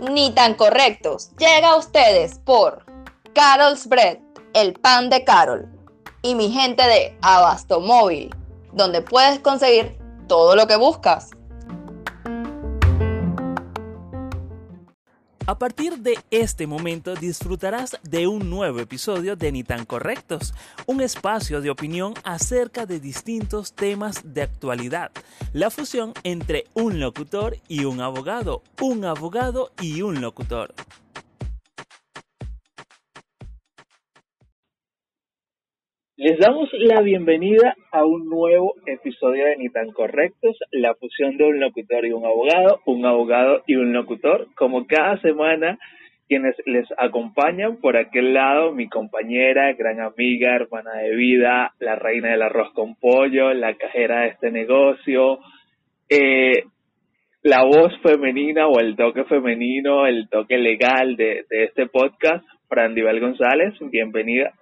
Ni tan correctos. Llega a ustedes por Carol's Bread, el pan de Carol, y mi gente de Abasto Móvil, donde puedes conseguir todo lo que buscas. A partir de este momento disfrutarás de un nuevo episodio de Ni tan Correctos, un espacio de opinión acerca de distintos temas de actualidad, la fusión entre un locutor y un abogado, un abogado y un locutor. Les damos la bienvenida a un nuevo episodio de Ni tan Correctos, la fusión de un locutor y un abogado, un abogado y un locutor. Como cada semana, quienes les acompañan por aquel lado, mi compañera, gran amiga, hermana de vida, la reina del arroz con pollo, la cajera de este negocio, eh, la voz femenina o el toque femenino, el toque legal de, este podcast, Frandival González, bienvenida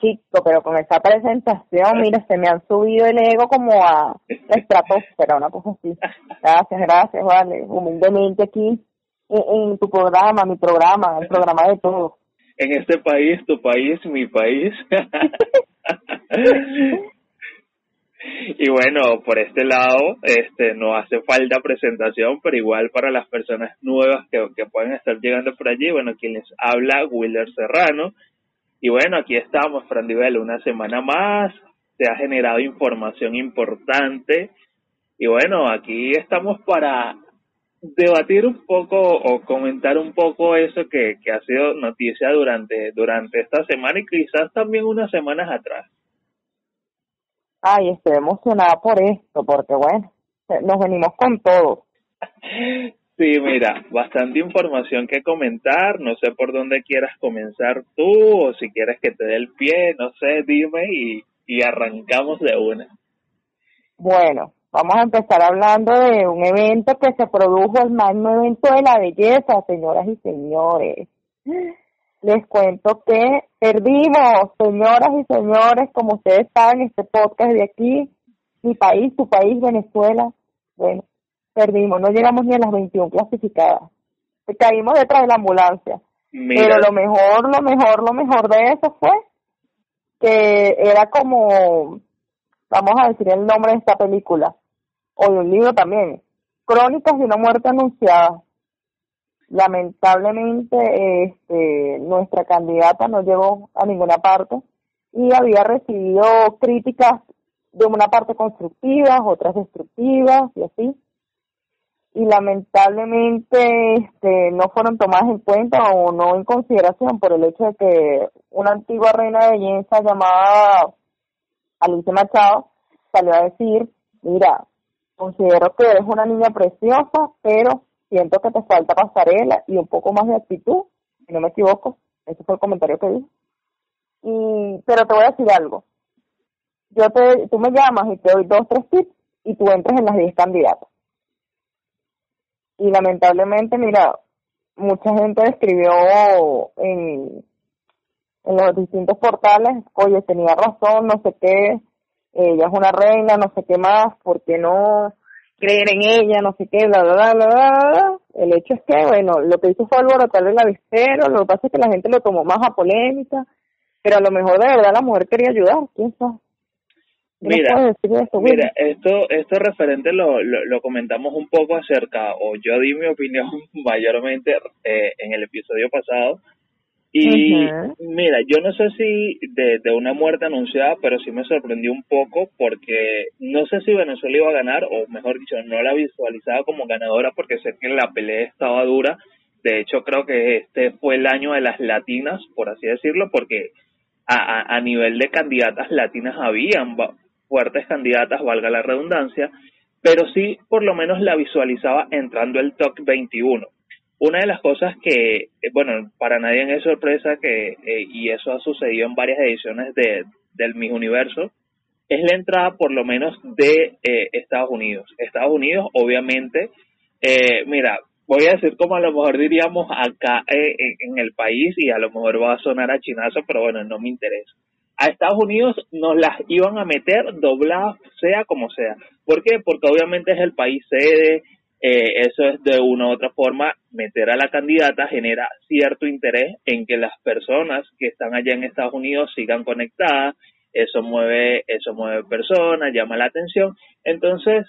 chico, pero con esa presentación, mira, se me han subido el ego como a estratosfera, una cosa así. Gracias, gracias, vale. Humildemente aquí en, tu programa, mi programa, el programa de todos. En este país, tu país, mi país. y bueno, por este lado, este no hace falta presentación, pero igual para las personas nuevas que, que pueden estar llegando por allí, bueno, quien les habla, Willer Serrano, y bueno, aquí estamos, Fran una semana más. Se ha generado información importante. Y bueno, aquí estamos para debatir un poco o comentar un poco eso que, que ha sido noticia durante, durante esta semana y quizás también unas semanas atrás. Ay, estoy emocionada por esto, porque bueno, nos venimos con todo. Sí, mira, bastante información que comentar. No sé por dónde quieras comenzar tú o si quieres que te dé el pie, no sé, dime y, y arrancamos de una. Bueno, vamos a empezar hablando de un evento que se produjo, el magno evento de la belleza, señoras y señores. Les cuento que perdimos, señoras y señores, como ustedes saben, este podcast de aquí, mi país, tu país, Venezuela. Bueno, perdimos, no llegamos ni a las 21 clasificadas. Caímos detrás de la ambulancia. Pero lo mejor, lo mejor, lo mejor de eso fue que era como, vamos a decir el nombre de esta película, o de un libro también, Crónicas de una muerte anunciada. Lamentablemente, este, nuestra candidata no llegó a ninguna parte y había recibido críticas de una parte constructivas, otras destructivas y así y lamentablemente este, no fueron tomadas en cuenta o no en consideración por el hecho de que una antigua reina de belleza llamada Alicia Machado salió a decir, mira, considero que eres una niña preciosa, pero siento que te falta pasarela y un poco más de actitud, si no me equivoco, ese fue el comentario que dije. Y, pero te voy a decir algo, yo te, tú me llamas y te doy dos, tres tips y tú entras en las diez candidatas y lamentablemente, mira, mucha gente escribió en, en los distintos portales, oye, tenía razón, no sé qué, ella es una reina, no sé qué más, ¿por qué no creer en ella, no sé qué, bla, bla, bla, bla. El hecho es que, bueno, lo que hizo fue alborotar el avispero, lo que pasa es que la gente lo tomó más a polémica, pero a lo mejor de verdad la mujer quería ayudar, quién sabe. Mira, mira, esto, esto referente lo, lo, comentamos un poco acerca, o yo di mi opinión mayormente eh, en el episodio pasado. Y mira, yo no sé si de, de una muerte anunciada, pero sí me sorprendió un poco porque no sé si Venezuela iba a ganar, o mejor dicho, no la visualizaba como ganadora porque sé que la pelea estaba dura. De hecho, creo que este fue el año de las latinas, por así decirlo, porque a, a nivel de candidatas latinas habían fuertes candidatas, valga la redundancia, pero sí por lo menos la visualizaba entrando el top 21. Una de las cosas que, eh, bueno, para nadie es sorpresa que, eh, y eso ha sucedido en varias ediciones de, del Miss Universo, es la entrada por lo menos de eh, Estados Unidos. Estados Unidos, obviamente, mira, voy a decir como a lo mejor diríamos acá en el país y a lo mejor va a sonar a chinazo, pero bueno, no me interesa a Estados Unidos nos las iban a meter dobladas, sea como sea. ¿Por qué? Porque obviamente es el país sede, eh, eso es de una u otra forma, meter a la candidata genera cierto interés en que las personas que están allá en Estados Unidos sigan conectadas, eso mueve, eso mueve personas, llama la atención. Entonces,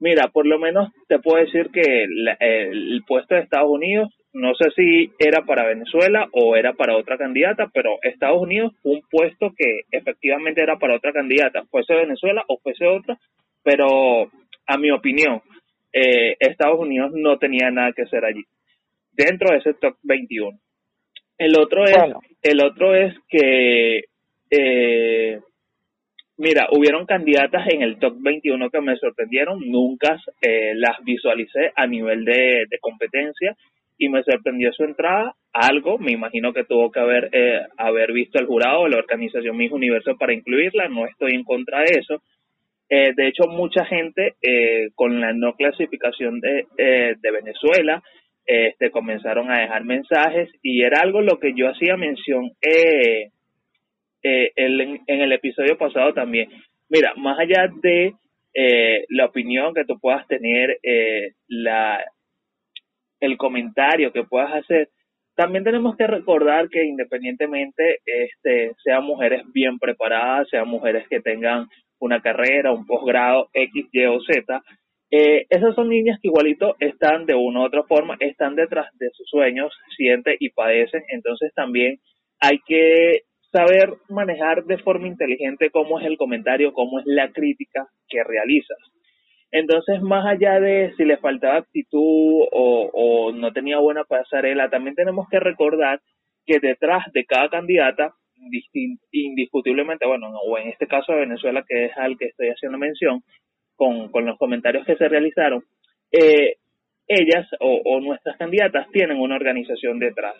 mira, por lo menos te puedo decir que el puesto de Estados Unidos no sé si era para Venezuela o era para otra candidata, pero Estados Unidos fue un puesto que efectivamente era para otra candidata, fuese Venezuela o fuese otra, pero a mi opinión, eh, Estados Unidos no tenía nada que hacer allí, dentro de ese top 21. El otro es, el otro es que, eh, mira, hubieron candidatas en el top 21 que me sorprendieron, nunca eh, las visualicé a nivel de competencia y me sorprendió su entrada. Algo, me imagino que tuvo que haber, eh, haber visto el jurado la organización Mis Universo para incluirla, no estoy en contra de eso. Eh, de hecho, mucha gente eh, con la no clasificación de, de Venezuela este, comenzaron a dejar mensajes y era algo lo que yo hacía mención en, el episodio pasado también. Mira, más allá de la opinión que tú puedas tener, la, el comentario que puedas hacer, también tenemos que recordar que independientemente este, sean mujeres bien preparadas, sean mujeres que tengan una carrera, un posgrado X, Y o Z, eh, esas son niñas que igualito están de una u otra forma, están detrás de sus sueños, sienten y padecen, entonces también hay que saber manejar de forma inteligente cómo es el comentario, cómo es la crítica que realizas. Entonces, más allá de si le faltaba actitud o, no tenía buena pasarela, también tenemos que recordar que detrás de cada candidata, indiscutiblemente, bueno, o en este caso de Venezuela, que es al que estoy haciendo mención, con, los comentarios que se realizaron, eh, ellas o, nuestras candidatas tienen una organización detrás.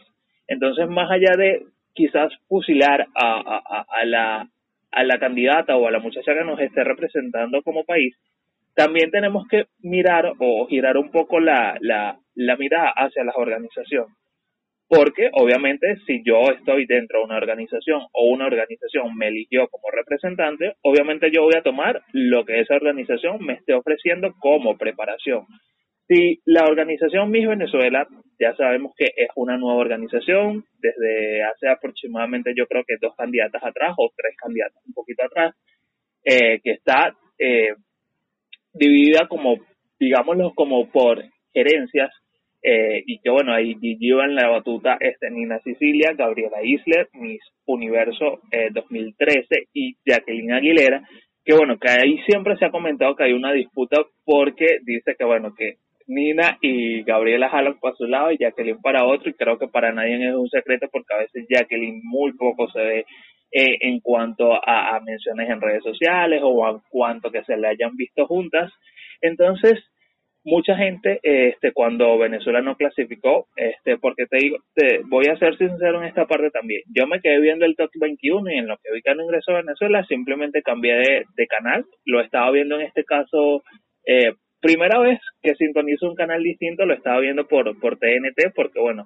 Entonces, más allá de quizás fusilar a, la, a la candidata o a la muchacha que nos esté representando como país, también tenemos que mirar o girar un poco la, la, la mirada hacia las organizaciones. Porque obviamente si yo estoy dentro de una organización o una organización me eligió como representante, obviamente yo voy a tomar lo que esa organización me esté ofreciendo como preparación. Si la organización Miss Venezuela, ya sabemos que es una nueva organización, desde hace aproximadamente yo creo que dos candidatas atrás o tres candidatas un poquito atrás, eh, que está eh, dividida como, digámoslo, como por gerencias, eh, y que bueno, ahí llevan la batuta este, Nina Sicilia, Gabriela Isler, Miss Universo 2013 eh, y Jacqueline Aguilera, que bueno, que ahí siempre se ha comentado que hay una disputa porque dice que bueno, que Nina y Gabriela jalan para su lado y Jacqueline para otro, y creo que para nadie es un secreto porque a veces Jacqueline muy poco se ve eh, en cuanto a, menciones en redes sociales o en cuanto que se le hayan visto juntas. Entonces, mucha gente, este, cuando Venezuela no clasificó, este, porque te digo, te, voy a ser sincero en esta parte también. Yo me quedé viendo el top 21 y en lo que vi que no ingresó a Venezuela, simplemente cambié de, canal. Lo estaba viendo en este caso, eh, primera vez que sintonizo un canal distinto, lo estaba viendo por, por TNT, porque bueno,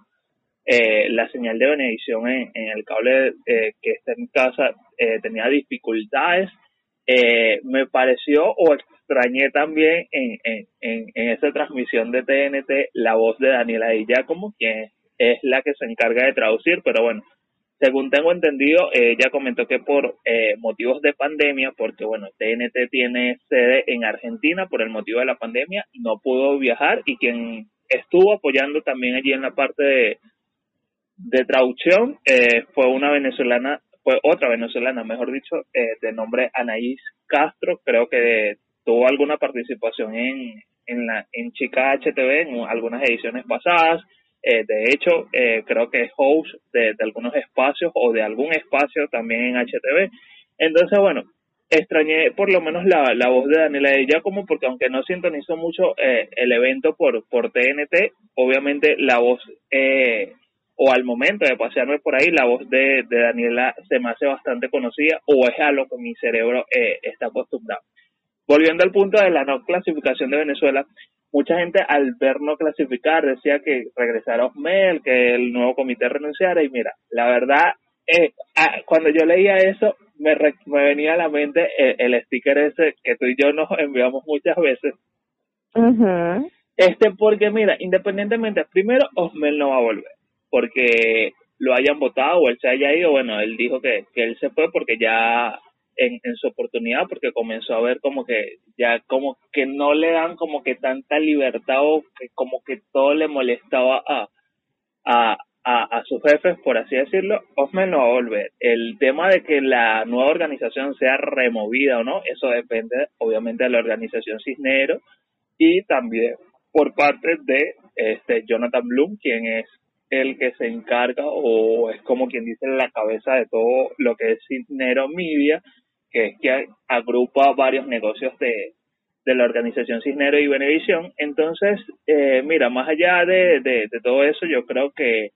eh, la señal de benedición en, el cable eh, que está en casa eh, tenía dificultades. me pareció o extrañé también en, en, en, esa transmisión de TNT la voz de Daniela Di Giacomo, quien es la que se encarga de traducir, pero bueno, según tengo entendido, ella comentó que por motivos de pandemia, porque bueno, TNT tiene sede en Argentina por el motivo de la pandemia, no pudo viajar y quien estuvo apoyando también allí en la parte de, de traducción eh, fue una venezolana, fue otra venezolana, mejor dicho, eh, de nombre Anaís Castro, creo que tuvo alguna participación en, en, la, en Chica HTV en algunas ediciones pasadas. Eh, de hecho, creo que es host de, algunos espacios o de algún espacio también en HTV. Entonces, bueno, extrañé por lo menos la, la voz de Daniela de como porque aunque no sintonizó mucho el evento por, por TNT, obviamente la voz eh, o al momento de pasearme por ahí, la voz de, Daniela se me hace bastante conocida o es a lo que mi cerebro eh, está acostumbrado. Volviendo al punto de la no clasificación de Venezuela, mucha gente al ver no clasificar decía que regresara Osmel, que el nuevo comité renunciara y mira, la verdad, eh, cuando yo leía eso, me, me venía a la mente el, sticker ese que tú y yo nos enviamos muchas veces. Este, porque mira, independientemente, primero Osmel no va a volver, porque lo hayan votado o él se haya ido, bueno, él dijo que, que él se fue porque ya en, en su oportunidad, porque comenzó a ver como que ya como que no le dan como que tanta libertad o que como que todo le molestaba a, a, a, sus jefes, por así decirlo, Osman no va a volver. El tema de que la nueva organización sea removida o no, eso depende obviamente de la organización Cisnero y también por parte de este Jonathan Bloom, quien es el que se encarga o es como quien dice la cabeza de todo lo que es Cisnero Media, que es que agrupa varios negocios de, de la organización Cisnero y Benevisión. Entonces, eh, mira, más allá de, de, todo eso, yo creo que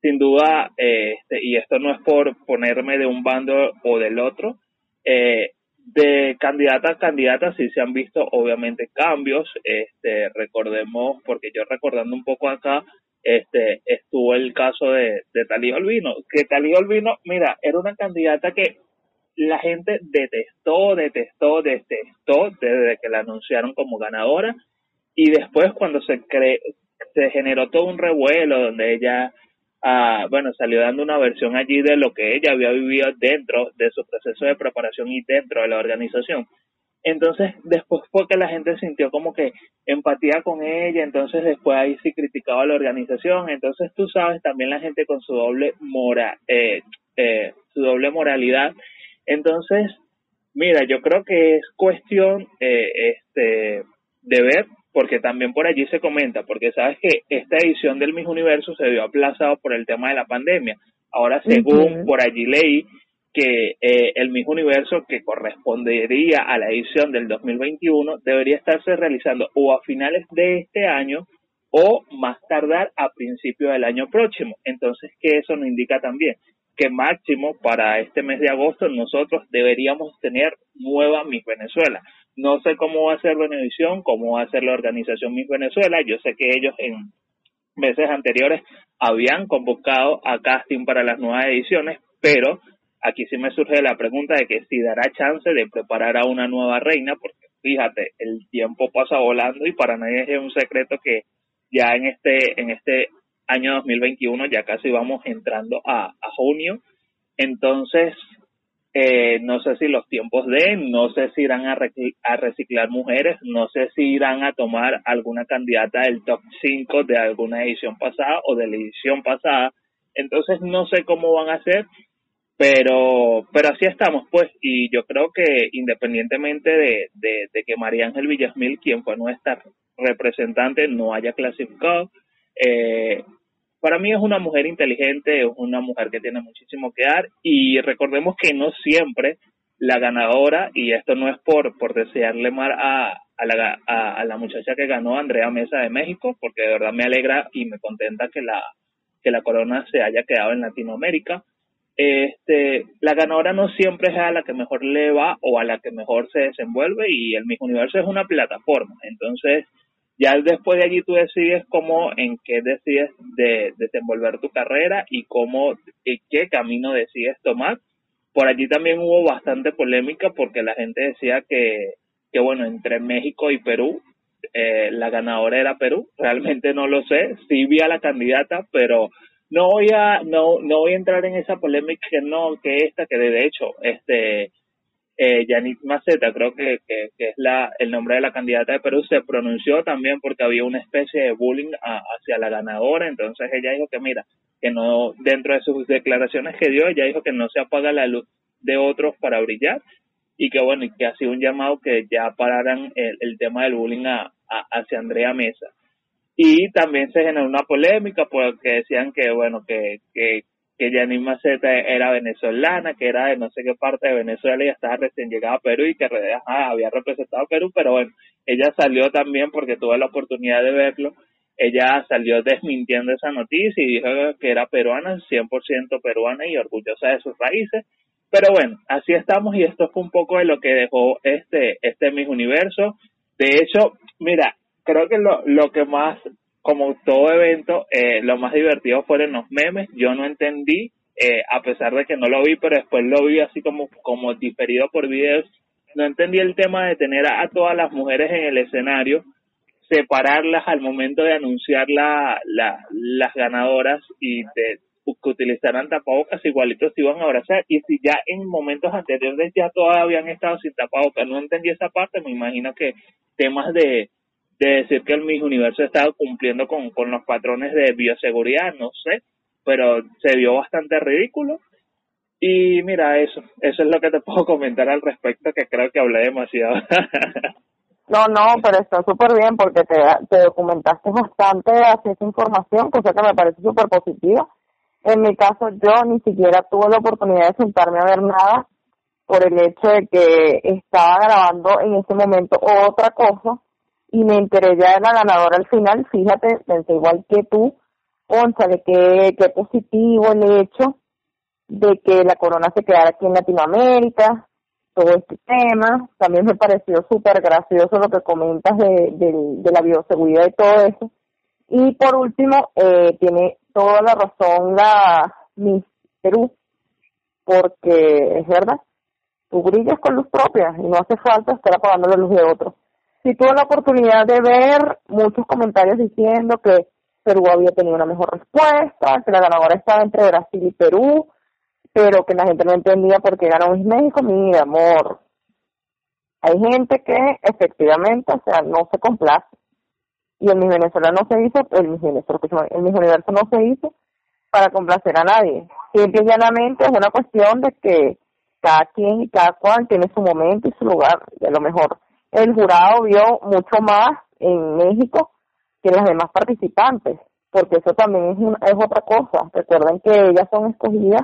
sin duda, eh, este, y esto no es por ponerme de un bando o del otro, eh, de candidata a candidata sí se han visto obviamente cambios, este, recordemos, porque yo recordando un poco acá, este, estuvo el caso de, de Talí Olvino, que Talí Olvino, mira, era una candidata que la gente detestó, detestó, detestó desde que la anunciaron como ganadora y después cuando se cre se generó todo un revuelo donde ella Ah, bueno, salió dando una versión allí de lo que ella había vivido dentro de su proceso de preparación y dentro de la organización. Entonces, después fue que la gente sintió como que empatía con ella, entonces después ahí sí criticaba a la organización, entonces tú sabes, también la gente con su doble mora, eh, eh, su doble moralidad. Entonces, mira, yo creo que es cuestión eh, este, de ver porque también por allí se comenta, porque sabes que esta edición del Miss Universo se vio aplazado por el tema de la pandemia. Ahora, según por allí leí que eh, el Miss Universo que correspondería a la edición del 2021 debería estarse realizando o a finales de este año o más tardar a principios del año próximo. Entonces, que eso nos indica también que máximo para este mes de agosto nosotros deberíamos tener nueva Miss Venezuela. No sé cómo va a ser Benevisión, cómo va a ser la organización Miss Venezuela. Yo sé que ellos en meses anteriores habían convocado a casting para las nuevas ediciones, pero aquí sí me surge la pregunta de que si dará chance de preparar a una nueva reina, porque fíjate, el tiempo pasa volando y para nadie es un secreto que ya en este en este año 2021 ya casi vamos entrando a, junio. Entonces, eh, no sé si los tiempos de, no sé si irán a, a, reciclar mujeres, no sé si irán a tomar alguna candidata del top 5 de alguna edición pasada o de la edición pasada. Entonces no sé cómo van a ser, pero, pero así estamos pues y yo creo que independientemente de, de, que María Ángel Villasmil, quien fue nuestra representante, no haya clasificado, eh, para mí es una mujer inteligente, es una mujer que tiene muchísimo que dar y recordemos que no siempre la ganadora, y esto no es por, por desearle mal a, a, la, a, la muchacha que ganó, Andrea Mesa de México, porque de verdad me alegra y me contenta que la, que la corona se haya quedado en Latinoamérica. Este, la ganadora no siempre es a la que mejor le va o a la que mejor se desenvuelve y el mismo universo es una plataforma. Entonces, ya después de allí tú decides cómo, en qué decides de, desenvolver tu carrera y cómo, y qué camino decides tomar. Por allí también hubo bastante polémica porque la gente decía que, que bueno, entre México y Perú, eh, la ganadora era Perú. Realmente no lo sé. Sí vi a la candidata, pero no voy a, no, no voy a entrar en esa polémica que no, que esta, que de hecho, este, eh, Maceta, creo que, que, es la, el nombre de la candidata de Perú, se pronunció también porque había una especie de bullying hacia la ganadora, entonces ella dijo que mira, que no, dentro de sus declaraciones que dio, ella dijo que no se apaga la luz de otros para brillar y que bueno, que ha sido un llamado que ya pararan el, tema del bullying a, hacia Andrea Mesa. Y también se generó una polémica porque decían que bueno, que, que, que Janine Maceta era venezolana, que era de no sé qué parte de Venezuela y estaba recién llegada a Perú y que había representado a Perú, pero bueno, ella salió también porque tuve la oportunidad de verlo, ella salió desmintiendo esa noticia y dijo que era peruana, 100% peruana y orgullosa de sus raíces. Pero bueno, así estamos y esto fue un poco de lo que dejó este, este Miss Universo. De hecho, mira, creo que lo, lo que más como todo evento, eh, lo más divertido fueron los memes. Yo no entendí eh, a pesar de que no lo vi, pero después lo vi así como, como diferido por videos. No entendí el tema de tener a, todas las mujeres en el escenario, separarlas al momento de anunciar la, la, las ganadoras y de que utilizaran tapabocas igualitos se iban a abrazar y si ya en momentos anteriores ya todavía habían estado sin tapabocas, no entendí esa parte, me imagino que temas de, de decir que el Miss Universo estaba cumpliendo con, con los patrones de bioseguridad, no sé, pero se vio bastante ridículo. Y mira, eso, eso es lo que te puedo comentar al respecto, que creo que hablé demasiado. no, no, pero está súper bien porque te, te documentaste bastante hacia esa información, cosa que me parece súper positiva. En mi caso, yo ni siquiera tuve la oportunidad de sentarme a ver nada por el hecho de que estaba grabando en ese momento otra cosa y me enteré ya de la ganadora al final, fíjate, pensé igual que tú, de qué, qué positivo el hecho de que la corona se quedara aquí en Latinoamérica, todo este tema, también me pareció súper gracioso lo que comentas de, de, la bioseguridad y todo eso. Y por último, eh, tiene toda la razón la Miss Perú, porque es verdad, tú brillas con luz propia y no hace falta estar apagando la luz de otro sí tuve la oportunidad de ver muchos comentarios diciendo que Perú había tenido una mejor respuesta, que la ganadora estaba entre Brasil y Perú, pero que la gente no entendía por qué ganó México. Mira, amor, hay gente que efectivamente, o sea, no se complace. Y en mi Venezuela no se hizo, el mi Venezuela, en mi universo no se hizo para complacer a nadie. Simple y llanamente es una cuestión de que cada quien y cada cual tiene su momento y su lugar. Y a lo mejor el jurado vio mucho más en México que las demás participantes, porque eso también es, es otra cosa. Recuerden que ellas son escogidas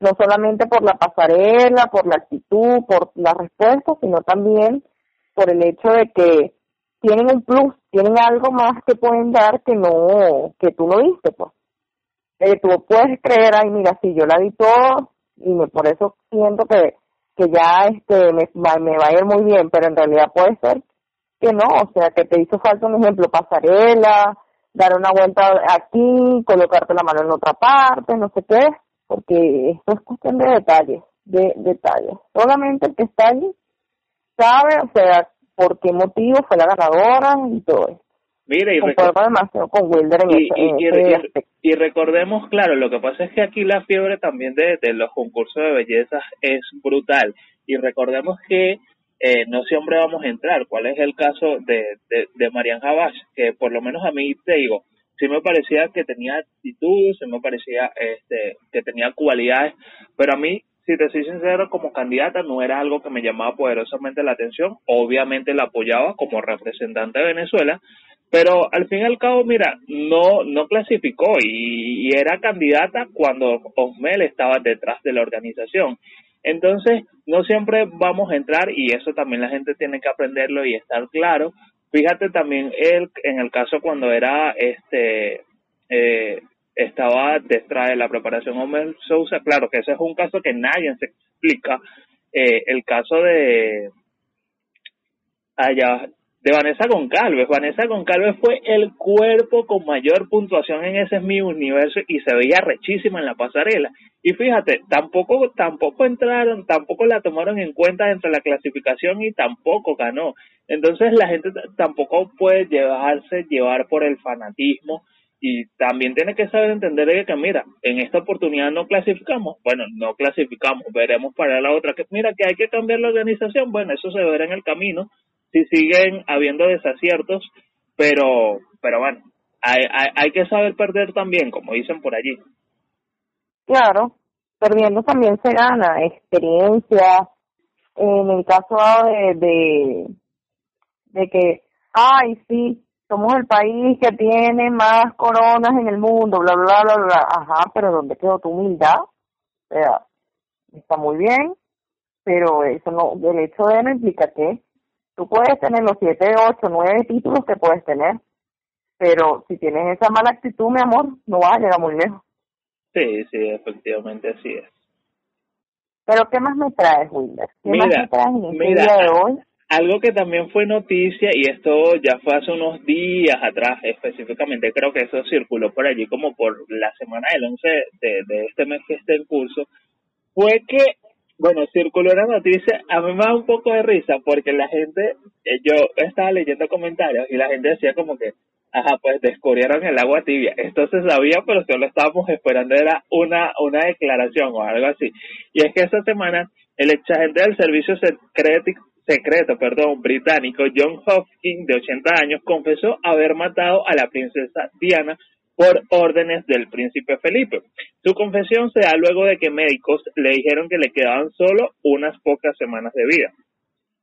no solamente por la pasarela, por la actitud, por la respuesta, sino también por el hecho de que tienen un plus, tienen algo más que pueden dar que no, que tú no viste, pues. Eh, tú puedes creer, ay, mira, si yo la di todo, y me, por eso siento que que ya este me, me va a ir muy bien, pero en realidad puede ser que no, o sea, que te hizo falta un ejemplo, pasarela, dar una vuelta aquí, colocarte la mano en otra parte, no sé qué, porque esto es cuestión de detalles, de detalles. Solamente el que está allí sabe, o sea, por qué motivo fue la ganadora y todo eso. Mire, y, con y, recordemos, claro, lo que pasa es que aquí la fiebre también de, los concursos de belleza es brutal. Y recordemos que eh, no siempre vamos a entrar. ¿Cuál es el caso de, de, de Marian Habash? Que por lo menos a mí te digo, sí me parecía que tenía actitud, sí me parecía este, que tenía cualidades, pero a mí si te soy sincero, como candidata no era algo que me llamaba poderosamente la atención. Obviamente la apoyaba como representante de Venezuela, pero al fin y al cabo, mira, no, no clasificó y, era candidata cuando Osmel estaba detrás de la organización. Entonces, no siempre vamos a entrar y eso también la gente tiene que aprenderlo y estar claro. Fíjate también él, en el caso cuando era este eh, estaba detrás de la preparación Osmel Sousa, claro que ese es un caso que nadie se explica. Eh, el caso de allá de Vanessa Goncalves. Vanessa Goncalves fue el cuerpo con mayor puntuación en ese mi universo y se veía rechísima en la pasarela. Y fíjate, tampoco, tampoco entraron, tampoco la tomaron en cuenta dentro de la clasificación y tampoco ganó. Entonces la gente tampoco puede llevarse llevar por el fanatismo y también tiene que saber entender que, mira, en esta oportunidad no clasificamos, bueno, no clasificamos, veremos para la otra, que mira, que hay que cambiar la organización, bueno, eso se verá en el camino, si siguen habiendo desaciertos, pero, pero bueno, hay, hay, que saber perder también, como dicen por allí. Claro, perdiendo también se gana experiencia. En el caso de, de, de que, ay, sí, somos el país que tiene más coronas en el mundo, bla, bla, bla, bla. Ajá, pero ¿dónde quedó tu humildad? O sea, está muy bien, pero eso no, el hecho de no implica que Tú puedes tener los siete, ocho, nueve títulos que puedes tener, pero si tienes esa mala actitud, mi amor, no vas a llegar muy lejos. Sí, sí, efectivamente así es. Pero ¿qué más me traes, Wilder? ¿Qué mira, más me traes en este día de hoy? algo que también fue noticia, y esto ya fue hace unos días atrás, específicamente creo que eso circuló por allí como por la semana del 11 de, de este mes que está en curso, fue que, bueno, circuló una noticia, a mí me da un poco de risa porque la gente, eh, yo estaba leyendo comentarios y la gente decía como que, ajá, pues descubrieron el agua tibia. Esto se sabía, pero solo estábamos esperando, era una, una declaración o algo así. Y es que esta semana el ex agente del servicio secreto, secreto perdón, británico John Hopkins, de 80 años, confesó haber matado a la princesa Diana por órdenes del príncipe Felipe. Su confesión se da luego de que médicos le dijeron que le quedaban solo unas pocas semanas de vida.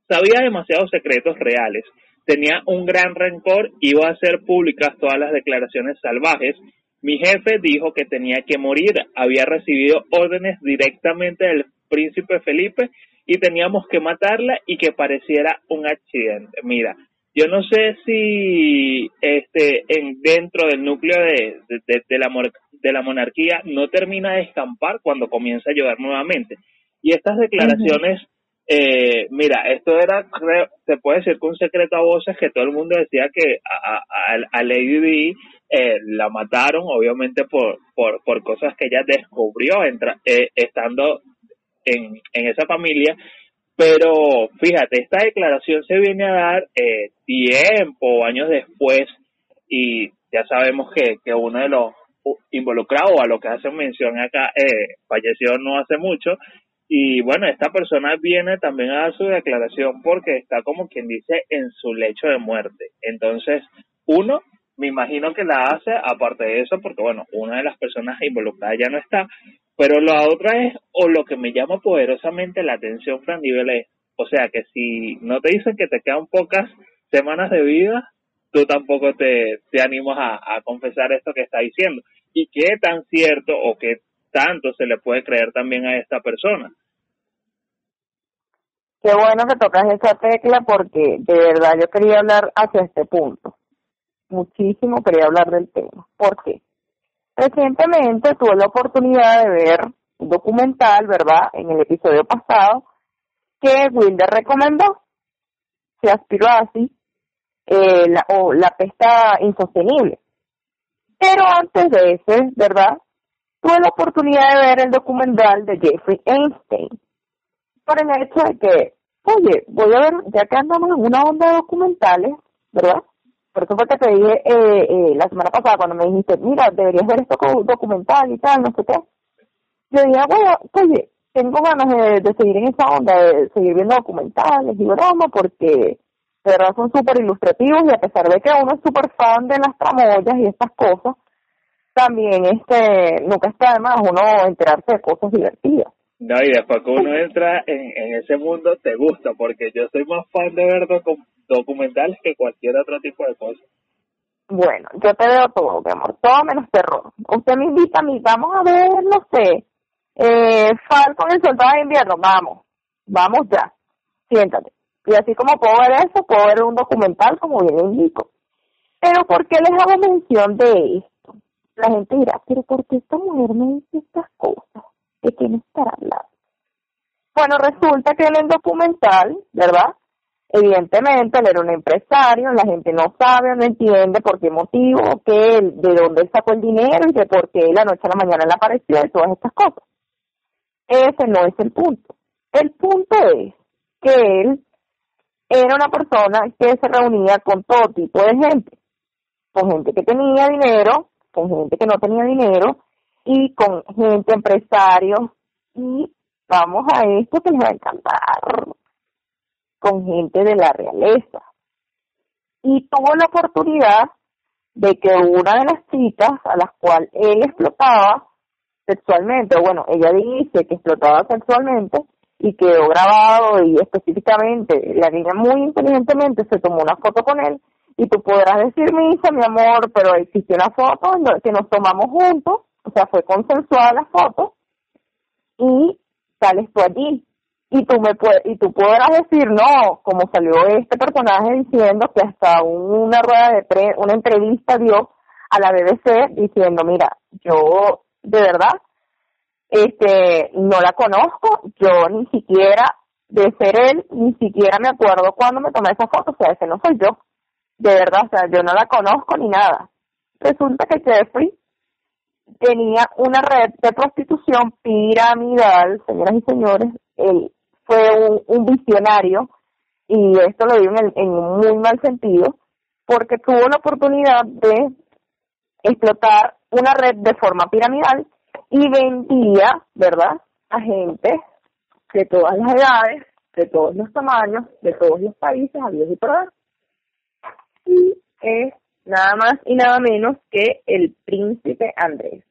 Sabía demasiados secretos reales, tenía un gran rencor, iba a hacer públicas todas las declaraciones salvajes. Mi jefe dijo que tenía que morir, había recibido órdenes directamente del príncipe Felipe y teníamos que matarla y que pareciera un accidente. Mira, yo no sé si este en dentro del núcleo de, de, la, de la monarquía no termina de escampar cuando comienza a llover nuevamente. Y estas declaraciones, eh, mira, esto era, se puede decir con secreto a voces que todo el mundo decía que a, Lady Di eh, la mataron, obviamente por, por, por cosas que ella descubrió entra, eh, estando en, en esa familia. Pero fíjate, esta declaración se viene a dar eh, tiempo, años después, y ya sabemos que, que uno de los involucrados, a lo que hacen mención acá, eh, falleció no hace mucho. Y bueno, esta persona viene también a dar su declaración porque está como quien dice en su lecho de muerte. Entonces, uno, me imagino que la hace, aparte de eso, porque bueno, una de las personas involucradas ya no está, pero la otra es, o lo que me llama poderosamente la atención, Fran es, o sea, que si no te dicen que te quedan pocas semanas de vida, tú tampoco te, te animas a, confesar esto que está diciendo. ¿Y qué tan cierto o qué tanto se le puede creer también a esta persona? Qué bueno que tocas esa tecla porque de verdad yo quería hablar hacia este punto. Muchísimo quería hablar del tema. ¿Por qué? Recientemente tuve la oportunidad de ver un documental, ¿verdad? En el episodio pasado, que Wilder recomendó. Se aspiró así, eh, la, o la pesta insostenible. Pero antes de ese, ¿verdad? Tuve la oportunidad de ver el documental de Jeffrey Einstein. Por el hecho de que, oye, voy a ver, ya que andamos en una onda de documentales, ¿verdad? Por eso fue que te dije eh, eh, la semana pasada cuando me dijiste, mira, deberías ver esto como documental y tal, no sé qué. Yo dije, bueno, oye, tengo ganas de, seguir en esa onda, de seguir viendo documentales y broma, porque de verdad son súper ilustrativos y a pesar de que uno es súper fan de las tramoyas y estas cosas, también este nunca está de más uno enterarse de cosas divertidas. No, y después que uno entra en, en ese mundo, te gusta, porque yo soy más fan de ver documentales que cualquier otro tipo de cosas. Bueno, yo te veo todo, mi amor, todo menos terror. Usted me invita a mí, vamos a ver, no sé, eh, Falcon el soldado de invierno, vamos, vamos ya, siéntate. Y así como puedo ver eso, puedo ver un documental como bien indico. Pero ¿por qué les hago mención de esto? La gente dirá, pero ¿por qué esta mujer me dice estas cosas? ¿De quién estará hablando? Bueno, resulta que en el documental, ¿verdad? Evidentemente, él era un empresario, la gente no sabe, no entiende por qué motivo, qué, de dónde sacó el dinero y de por qué la noche a la mañana le apareció y todas estas cosas. Ese no es el punto. El punto es que él era una persona que se reunía con todo tipo de gente, con gente que tenía dinero, con gente que no tenía dinero y con gente empresario y vamos a esto que les va a encantar con gente de la realeza. Y tuvo la oportunidad de que una de las chicas a las cuales él explotaba sexualmente, bueno, ella dice que explotaba sexualmente y quedó grabado y específicamente la niña muy inteligentemente se tomó una foto con él y tú podrás decir, Misa, mi amor, pero existió una foto que nos tomamos juntos, o sea, fue consensuada la foto y sales tú allí y tú me puedes, y tú podrás decir no como salió este personaje diciendo que hasta una rueda de pre, una entrevista dio a la BBC diciendo mira yo de verdad este no la conozco yo ni siquiera de ser él, ni siquiera me acuerdo cuándo me tomé esa foto, o sea, ese no soy yo. De verdad, o sea, yo no la conozco ni nada. Resulta que Jeffrey tenía una red de prostitución piramidal, señoras y señores, él fue un, visionario, y esto lo digo en, en un muy mal sentido, porque tuvo la oportunidad de explotar una red de forma piramidal y vendía, ¿verdad?, a gente de todas las edades, de todos los tamaños, de todos los países, a Dios y por Y es nada más y nada menos que el príncipe Andrés,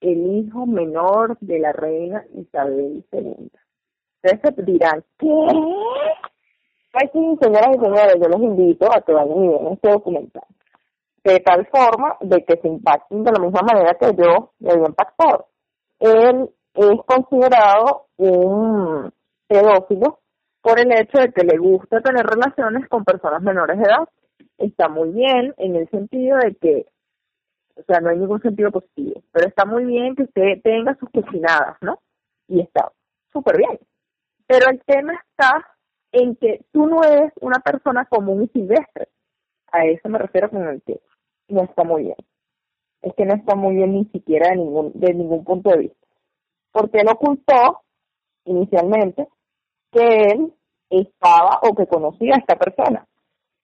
el hijo menor de la reina Isabel II. Ustedes dirán, ¿qué? Pues sí, señoras y señores, yo los invito a que vayan y vean este documental. De tal forma de que se impacten de la misma manera que yo me había impactado. Él es considerado un pedófilo por el hecho de que le gusta tener relaciones con personas menores de edad. Está muy bien en el sentido de que, o sea, no hay ningún sentido positivo, pero está muy bien que usted tenga sus cocinadas, ¿no? Y está súper bien. Pero el tema está en que tú no eres una persona común y silvestre. A eso me refiero con el que no está muy bien. Es que no está muy bien ni siquiera de ningún, de ningún punto de vista. Porque él ocultó inicialmente que él estaba o que conocía a esta persona.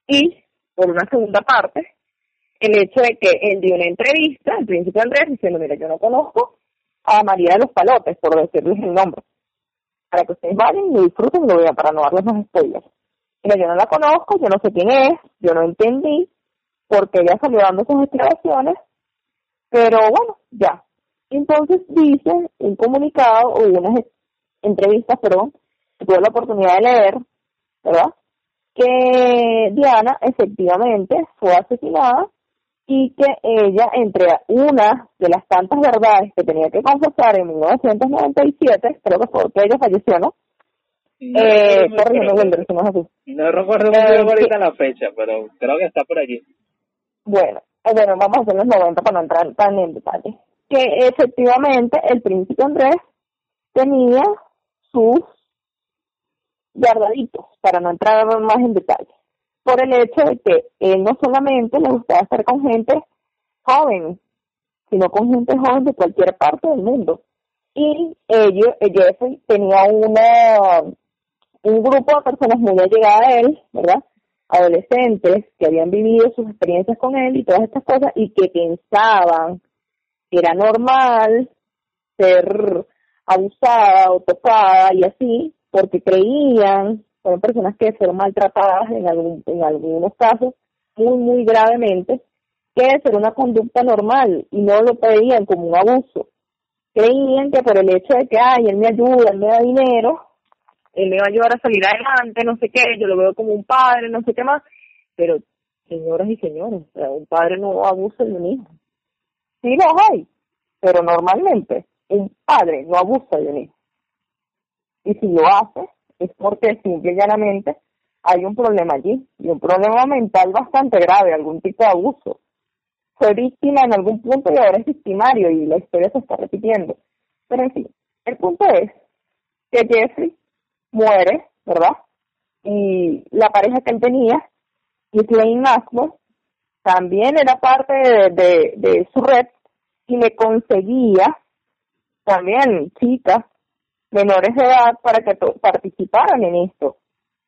Y, por una segunda parte, el hecho de que él dio una entrevista al príncipe Andrés diciendo, mira, yo no conozco a María de los Palotes, por decirles el nombre, para que ustedes vayan y disfruten y lo vean, para no darles más spoilers. Mira, yo no la conozco, yo no sé quién es, yo no entendí por qué ella salió dando sus declaraciones, pero bueno, ya. Entonces dice un comunicado o unas entrevistas, perdón, tuve la oportunidad de leer, ¿verdad? Que Diana efectivamente fue asesinada y que ella, entre una de las tantas verdades que tenía que confesar en 1997, creo que fue que ella falleció, ¿no? No, eh, no, recuerdo, no recuerdo muy bien ahorita la fecha, pero creo que está por allí. Bueno, eh, bueno, vamos a hacer los 90 para no entrar tan en detalle. Que efectivamente el príncipe Andrés tenía sus guardaditos, para no entrar más en detalle, por el hecho de que él no solamente le gustaba estar con gente joven, sino con gente joven de cualquier parte del mundo. Y ellos, Jeffrey tenía una un grupo de personas muy allegadas a él, ¿verdad? Adolescentes que habían vivido sus experiencias con él y todas estas cosas y que pensaban que era normal ser abusada o tocada y así, porque creían, fueron personas que fueron maltratadas en, algunos casos muy, muy gravemente, que era una conducta normal y no lo pedían como un abuso. Creían que por el hecho de que, ay, él me ayuda, él me da dinero, él me va a ayudar a salir adelante, no sé qué, yo lo veo como un padre, no sé qué más, pero señoras y señores, un padre no abusa de un hijo. Sí los hay, pero normalmente un padre no abusa de un hijo. Y si lo hace, es porque simple y llanamente hay un problema allí, y un problema mental bastante grave, algún tipo de abuso. Fue víctima en algún punto y ahora es victimario y la historia se está repitiendo. Pero en fin, el punto es que Jeffrey muere, ¿verdad? Y la pareja que él tenía, Ghislaine Maxwell, también era parte de, de su red y le conseguía también chicas menores de edad para que participaran en esto.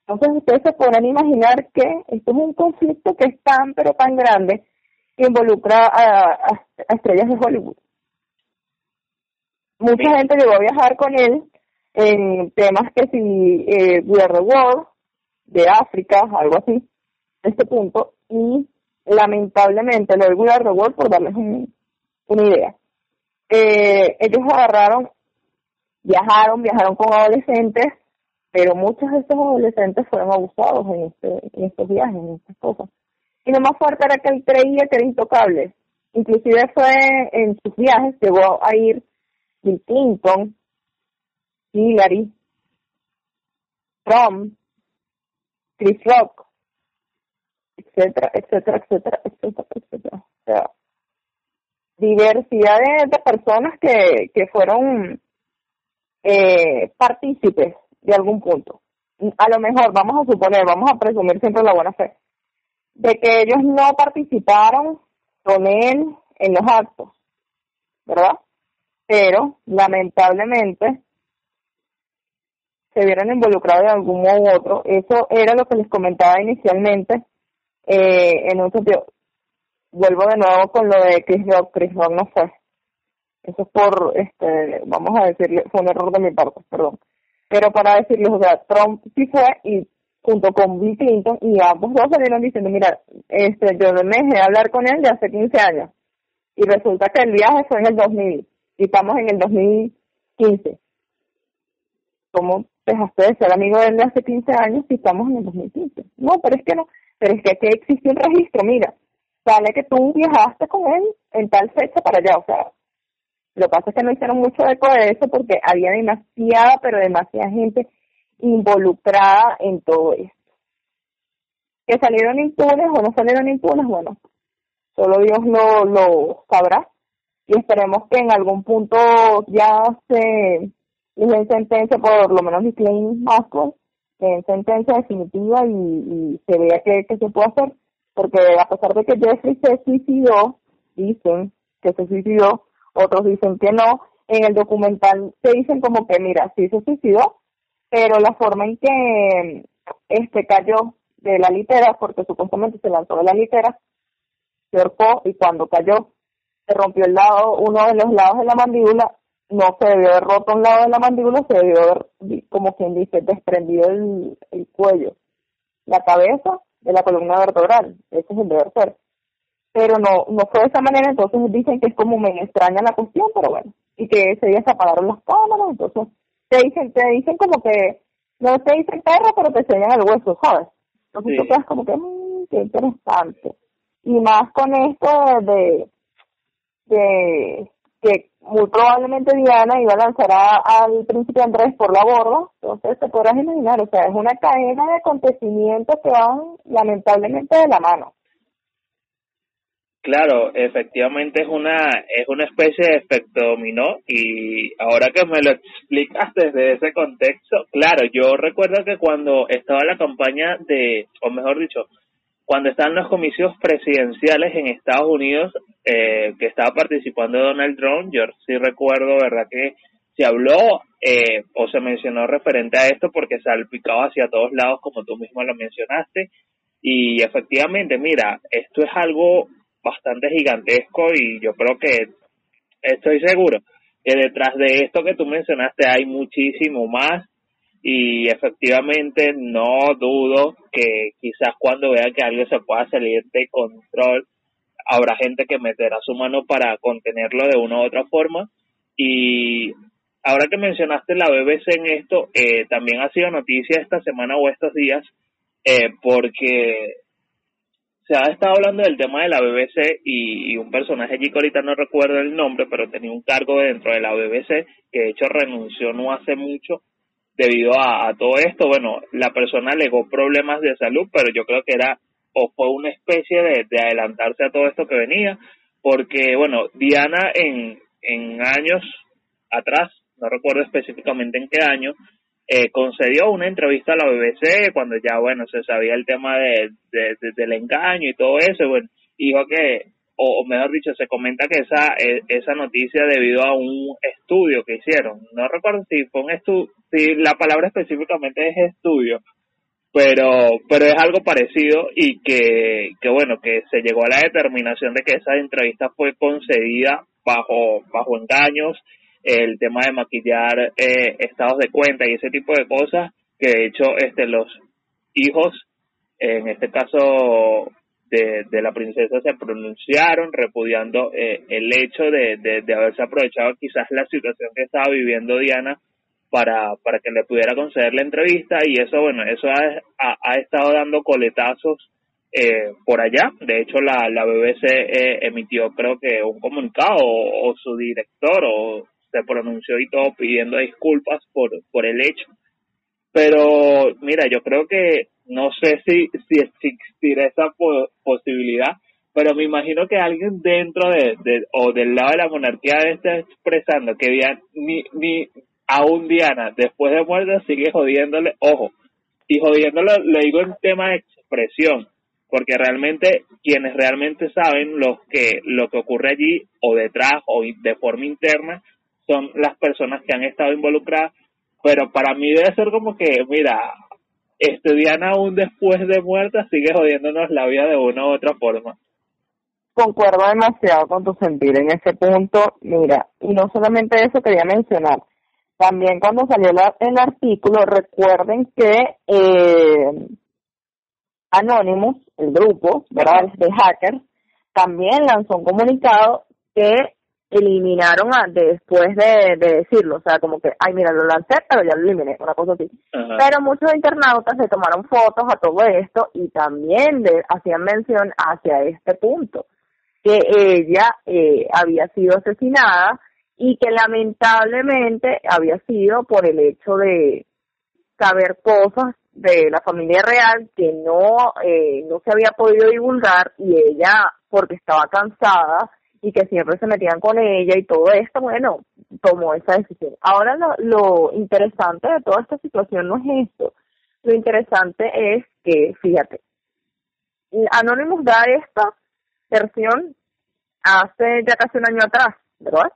Entonces ustedes se pueden imaginar que esto es un conflicto que es tan pero tan grande que involucra a, estrellas de Hollywood. Mucha gente llegó a viajar con él en temas que si eh, We Are the World, de África, algo así, este punto, y lamentablemente lo de We Are the World, por darles una idea, eh, ellos agarraron, viajaron, viajaron con adolescentes, pero muchos de estos adolescentes fueron abusados en, este, en estos viajes, en estas cosas. Y lo más fuerte era que él creía que era intocable. Inclusive fue en sus viajes, llegó a ir Bill Clinton, Hillary, Trump, Chris Rock, etcétera, etcétera, etcétera, etcétera, etcétera. O sea, diversidad de, personas que, que fueron eh, partícipes de algún punto. a lo mejor, vamos a suponer, vamos a presumir siempre la buena fe, de que ellos no participaron con él en los actos, ¿verdad? Pero, lamentablemente, se vieron involucrados de algún modo u otro. Eso era lo que les comentaba inicialmente, eh, en un sentido, vuelvo de nuevo con lo de Chris Rock, Chris Rock no fue. Eso es por, este, vamos a decirle, fue un error de mi parte, perdón. Pero para decirles, o sea, Trump sí fue y junto con Bill Clinton y ambos dos salieron diciendo, mira, este, yo me dejé de hablar con él de hace 15 años. Y resulta que el viaje fue en el 2000 y estamos en el 2015. ¿Cómo dejaste de ser amigo de él de hace 15 años si estamos en el 2015? No, pero es que no, pero es que aquí existe un registro, mira, sale que tú viajaste con él en tal fecha para allá, o sea, lo que pasa es que no hicieron mucho eco de eso porque había demasiada, pero demasiada gente involucrada en todo esto. ¿Que salieron impunes o no salieron impunes? Bueno, solo Dios lo, lo sabrá y esperemos que en algún punto ya se les den sentencia, por lo menos Claim Maxwell, en sentencia definitiva y, y se vea qué, qué se puede hacer porque a pesar de que Jeffrey se suicidó, dicen que se suicidó, otros dicen que no, en el documental se dicen como que, mira, sí se suicidó, pero la forma en que este cayó de la litera, porque supuestamente se lanzó de la litera, se ahorcó y cuando cayó se rompió el lado, uno de los lados de la mandíbula, no se debió haber roto un lado de la mandíbula, se debió haber, como quien dice, desprendido el, el cuello. La cabeza de la columna vertebral, ese es el deber ser. Pero no, no fue de esa manera, entonces dicen que es como me extraña la cuestión, pero bueno, y que ese día se apagaron las cámaras, entonces te dicen, te dicen como que, no te dicen perro, pero te enseñan el hueso, ¿sabes? Entonces tú quedas como que, mmm, qué interesante. Y más con esto de, de que muy probablemente Diana iba a lanzar al príncipe Andrés por la borda, entonces te podrás imaginar, o sea, es una cadena de acontecimientos que van lamentablemente de la mano. Claro, efectivamente es una es una especie de efecto dominó y ahora que me lo explicas desde ese contexto, claro, yo recuerdo que cuando estaba la campaña de, o mejor dicho, cuando están los comicios presidenciales en Estados Unidos, eh, que estaba participando Donald Trump, yo sí recuerdo, ¿verdad? Que se habló eh, o se mencionó referente a esto porque salpicaba hacia todos lados, como tú mismo lo mencionaste. Y efectivamente, mira, esto es algo bastante gigantesco y yo creo que estoy seguro que detrás de esto que tú mencionaste hay muchísimo más y efectivamente no dudo que quizás cuando vean que algo se pueda salir de control, habrá gente que meterá su mano para contenerlo de una u otra forma. Y ahora que mencionaste la BBC en esto, eh, también ha sido noticia esta semana o estos días, eh, porque se ha estado hablando del tema de la BBC y, un personaje allí que ahorita no recuerdo el nombre, pero tenía un cargo dentro de la BBC que de hecho renunció no hace mucho debido a, todo esto, bueno, la persona alegó problemas de salud, pero yo creo que era o fue una especie de, adelantarse a todo esto que venía, porque, bueno, Diana en, en años atrás, no recuerdo específicamente en qué año, eh, concedió una entrevista a la BBC cuando ya, bueno, se sabía el tema de, del engaño y todo eso, bueno, dijo que o, mejor dicho, se comenta que esa, e, esa noticia debido a un estudio que hicieron. No recuerdo si fue un estudio, si la palabra específicamente es estudio, pero, pero es algo parecido y que, que bueno, que se llegó a la determinación de que esa entrevista fue concedida bajo, bajo engaños, el tema de maquillar eh, estados de cuenta y ese tipo de cosas, que de hecho este los hijos, en este caso de, de la princesa se pronunciaron repudiando eh, el hecho de, de, haberse aprovechado quizás la situación que estaba viviendo Diana para, para que le pudiera conceder la entrevista y eso, bueno, eso ha, ha, estado dando coletazos eh, por allá. De hecho, la, la BBC eh, emitió creo que un comunicado o, o, su director o se pronunció y todo pidiendo disculpas por, por el hecho. Pero mira, yo creo que no sé si, si existirá esa posibilidad, pero me imagino que alguien dentro de, o del lado de la monarquía está expresando que ni, ni aún Diana después de muerta sigue jodiéndole, ojo, y jodiéndolo le digo en tema de expresión, porque realmente quienes realmente saben lo que lo que ocurre allí o detrás o de forma interna son las personas que han estado involucradas, pero para mí debe ser como que, mira, Diana aún después de muerta sigue jodiéndonos la vida de una u otra forma. Concuerdo demasiado con tu sentir en ese punto, mira, y no solamente eso quería mencionar, también cuando salió el artículo, recuerden que eh, Anonymous, el grupo, ¿verdad? De hackers, también lanzó un comunicado que eliminaron después de, decirlo, o sea, como que, ay, mira, lo lancé, pero ya lo eliminé, una cosa así. Pero muchos internautas se tomaron fotos a todo esto y también de, hacían mención hacia este punto, que ella eh, había sido asesinada y que lamentablemente había sido por el hecho de saber cosas de la familia real que no eh, no se había podido divulgar y ella porque estaba cansada y que siempre se metían con ella y todo esto, bueno, tomó esa decisión. Ahora lo, interesante de toda esta situación no es esto. Lo interesante es que, fíjate, Anonymous da esta versión hace ya casi un año atrás, ¿verdad?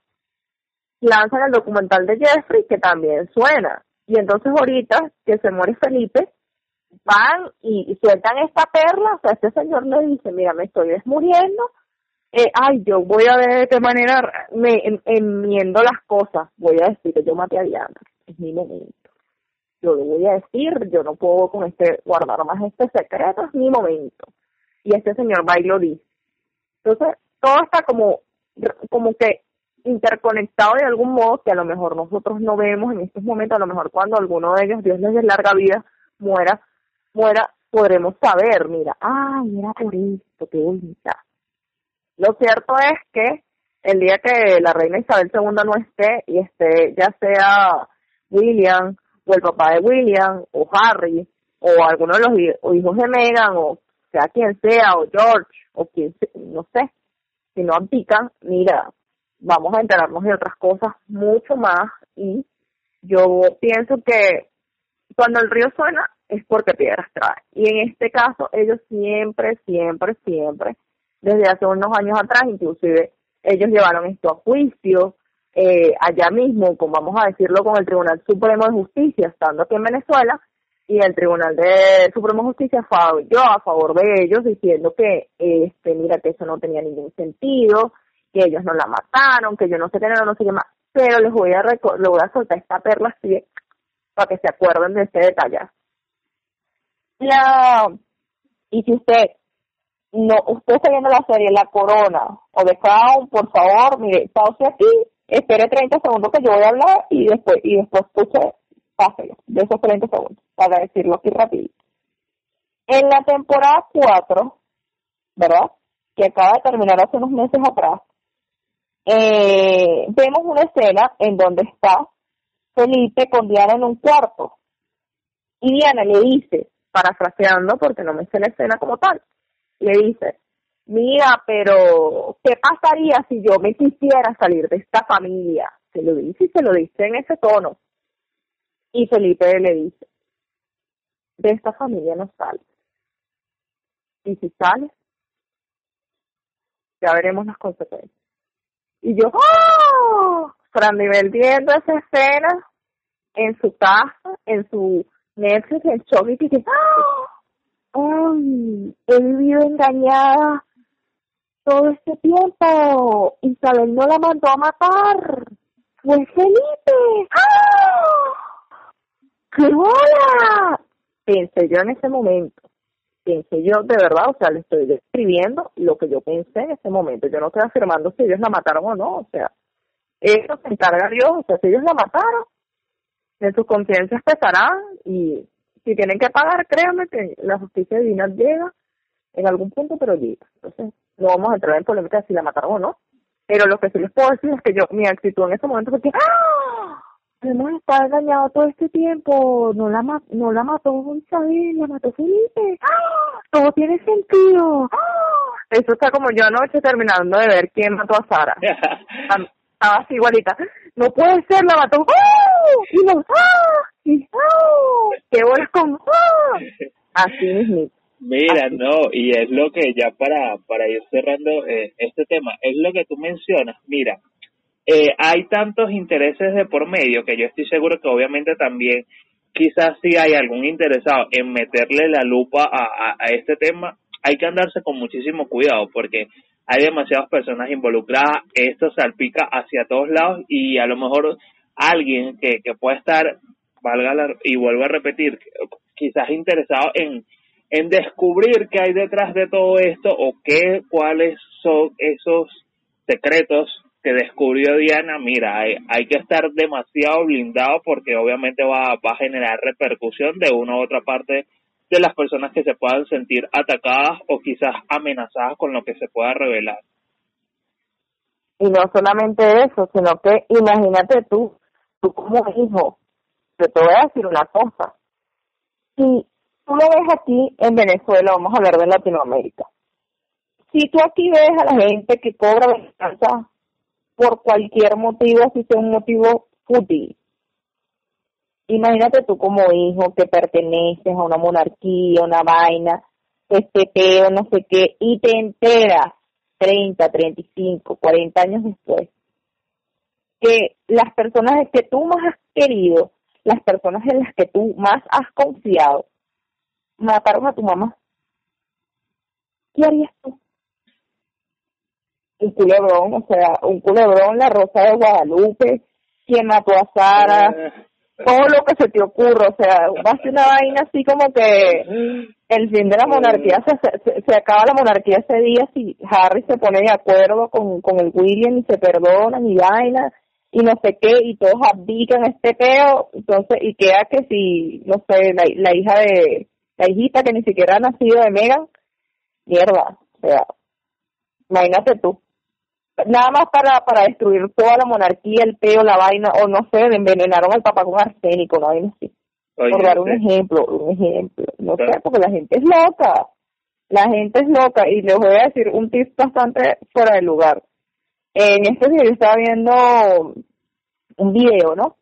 lanzan el documental de Jeffrey, que también suena. Y entonces ahorita que se muere Felipe, van y, sueltan esta perla, o sea, este señor le dice, mira, me estoy desmuriendo, eh, ay, yo voy a ver de qué manera me enmiendo las cosas, voy a decir que yo maté a Diana, es mi momento. Yo lo voy a decir, yo no puedo con este guardar más este secreto, es mi momento. Y este señor va y lo dice. Entonces, todo está como, como que interconectado de algún modo que a lo mejor nosotros no vemos en estos momentos, a lo mejor cuando alguno de ellos, Dios les dé larga vida, muera, muera, podremos saber, mira, ah, mira por esto, qué bonita. Lo cierto es que el día que la reina Isabel II no esté y esté ya sea William o el papá de William o Harry o alguno de los hijos de Meghan o sea quien sea o George o quien no sé si no abdican mira vamos a enterarnos de otras cosas mucho más y yo pienso que cuando el río suena es porque piedras trae. Y en este caso ellos siempre, siempre, siempre, desde hace unos años atrás inclusive, ellos llevaron esto a juicio, eh, allá mismo, como vamos a decirlo, con el Tribunal Supremo de Justicia, estando aquí en Venezuela, y el Tribunal de Supremo de Justicia yo a favor de ellos, diciendo que, este, mira, que eso no tenía ningún sentido, que ellos no la mataron, que yo no sé qué, no, no sé qué más, pero les voy a, les voy a soltar esta perla así para que se acuerden de este detalle. La, y si usted no, usted está viendo la serie La Corona o The Crown, por favor, mire, pause aquí, espere 30 segundos que yo voy a hablar y después, y después escuche, pase de esos 30 segundos, para decirlo aquí rapidito. En la temporada 4, ¿verdad? Que acaba de terminar hace unos meses atrás, eh, vemos una escena en donde está Felipe con Diana en un cuarto. Y Diana le dice, parafraseando porque no me sé la escena como tal, le dice, mira, pero ¿qué pasaría si yo me quisiera salir de esta familia? Se lo dice y se lo dice en ese tono. Y Felipe le dice, de esta familia no sales. Y si sales, ya veremos las consecuencias. Y yo, ¡oh! Fran Nivel viendo esa escena en su casa, en su Netflix, en shock, y dije, ¡oh! ¡Ay! He vivido engañada todo este tiempo. Isabel no la mandó a matar. Fue Felipe. ¡Ah! ¡Qué bola! Pensé yo en ese momento pensé yo de verdad, o sea, le estoy describiendo lo que yo pensé en ese momento. Yo no estoy afirmando si ellos la mataron o no, o sea, eso se encarga Dios, o sea, si ellos la mataron, en sus conciencias pesarán y si tienen que pagar, créanme que la justicia divina llega en algún punto, pero llega. Entonces, no vamos a entrar en polémica si la mataron o no. Pero lo que sí les puedo decir es que yo, mi actitud en ese momento fue que, ¡ah! hemos estado engañados todo este tiempo, no la, no la mató Isabel, la mató Felipe, ¡Ah! todo tiene sentido. ¡Ah! Eso está como yo anoche terminando de ver quién mató a Sara. Estaba así igualita. No puede ser, la mató. ¡Ah! Y no, y ¡oh! ¡Qué bolas con ¡oh! Así mismo. Mira, no, y es lo que ya para, para ir cerrando eh, este tema, es lo que tú mencionas. Mira, eh, hay tantos intereses de por medio que yo estoy seguro que obviamente también quizás si hay algún interesado en meterle la lupa a, a, este tema, hay que andarse con muchísimo cuidado porque hay demasiadas personas involucradas, esto salpica hacia todos lados y a lo mejor alguien que, que pueda estar, valga y vuelvo a repetir, quizás interesado en, en descubrir qué hay detrás de todo esto o qué, cuáles son esos secretos que descubrió Diana, mira, hay, hay que estar demasiado blindado porque obviamente va, va a generar repercusión de una u otra parte de las personas que se puedan sentir atacadas o quizás amenazadas con lo que se pueda revelar. Y no solamente eso, sino que imagínate tú, tú como hijo, te voy a decir una cosa, si tú lo ves aquí en Venezuela, vamos a hablar de Latinoamérica, si tú aquí ves a la gente que cobra venganza por cualquier motivo, si sea un motivo fútil, Imagínate tú como hijo que perteneces a una monarquía, una vaina, este peo, no sé qué, y te enteras 30, 35, 40 años después que las personas que tú más has querido, las personas en las que tú más has confiado, mataron a tu mamá. ¿Qué harías tú? Un culebrón, o sea, un culebrón, la Rosa de Guadalupe, quien mató a Sara, todo lo que se te ocurra, o sea, va a ser una vaina así como que el fin de la monarquía, se, se, acaba la monarquía ese día si Harry se pone de acuerdo con, con el William y se perdonan y vaina y no sé qué, y todos abdican este peo, entonces, y queda que si, no sé, la, la hija de, la hijita que ni siquiera ha nacido de Megan, mierda, o sea, imagínate tú. Nada más para, para destruir toda la monarquía, el peo, la vaina, o no sé, envenenaron al papá con arsénico, no vaina así. Por dar un ejemplo, un ejemplo, no sé, porque la gente es loca, la gente es loca, y les voy a decir un tip bastante fuera de lugar. En este día yo estaba viendo un video, ¿no?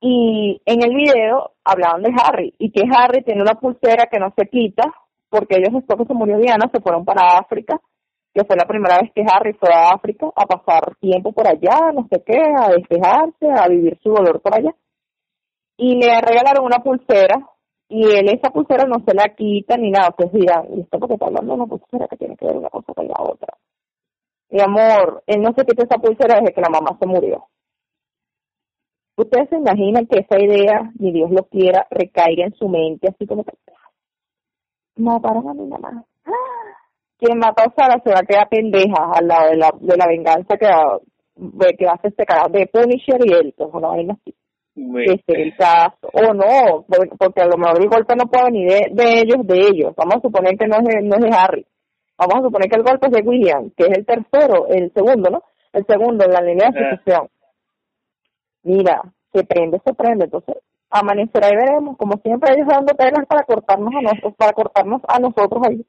Y en el video hablaban de Harry, y que Harry tiene una pulsera que no se quita, porque ellos después que se murió Diana se fueron para África, que fue la primera vez que Harry fue a África a pasar tiempo por allá, no sé qué, a despejarse, a vivir su dolor por allá. Y le regalaron una pulsera y él esa pulsera no se la quita ni nada. Pues dirán, ¿y esto porque está hablando de una pulsera que tiene que ver una cosa con la otra? Mi amor, él no se quita esa pulsera desde que la mamá se murió. Ustedes se imaginan que esa idea, ni Dios lo quiera, recaiga en su mente, así como que mataron a mi mamá. Quien mató a Sara se va a quedar pendeja al lado de la, de la venganza que, que va a hacer este de Punisher y él, pues una vaina así. Este es el caso, o no, porque a lo mejor el golpe no puede venir de, de ellos, de ellos. Vamos a suponer que no es, de, no es de Harry. Vamos a suponer que el golpe es de William, que es el tercero, el segundo, ¿no? El segundo en la línea de sucesión. Mira, se prende, se prende. Entonces, amanecerá y veremos, como siempre ellos dando telas para cortarnos a nosotros, para cortarnos a nosotros ahí.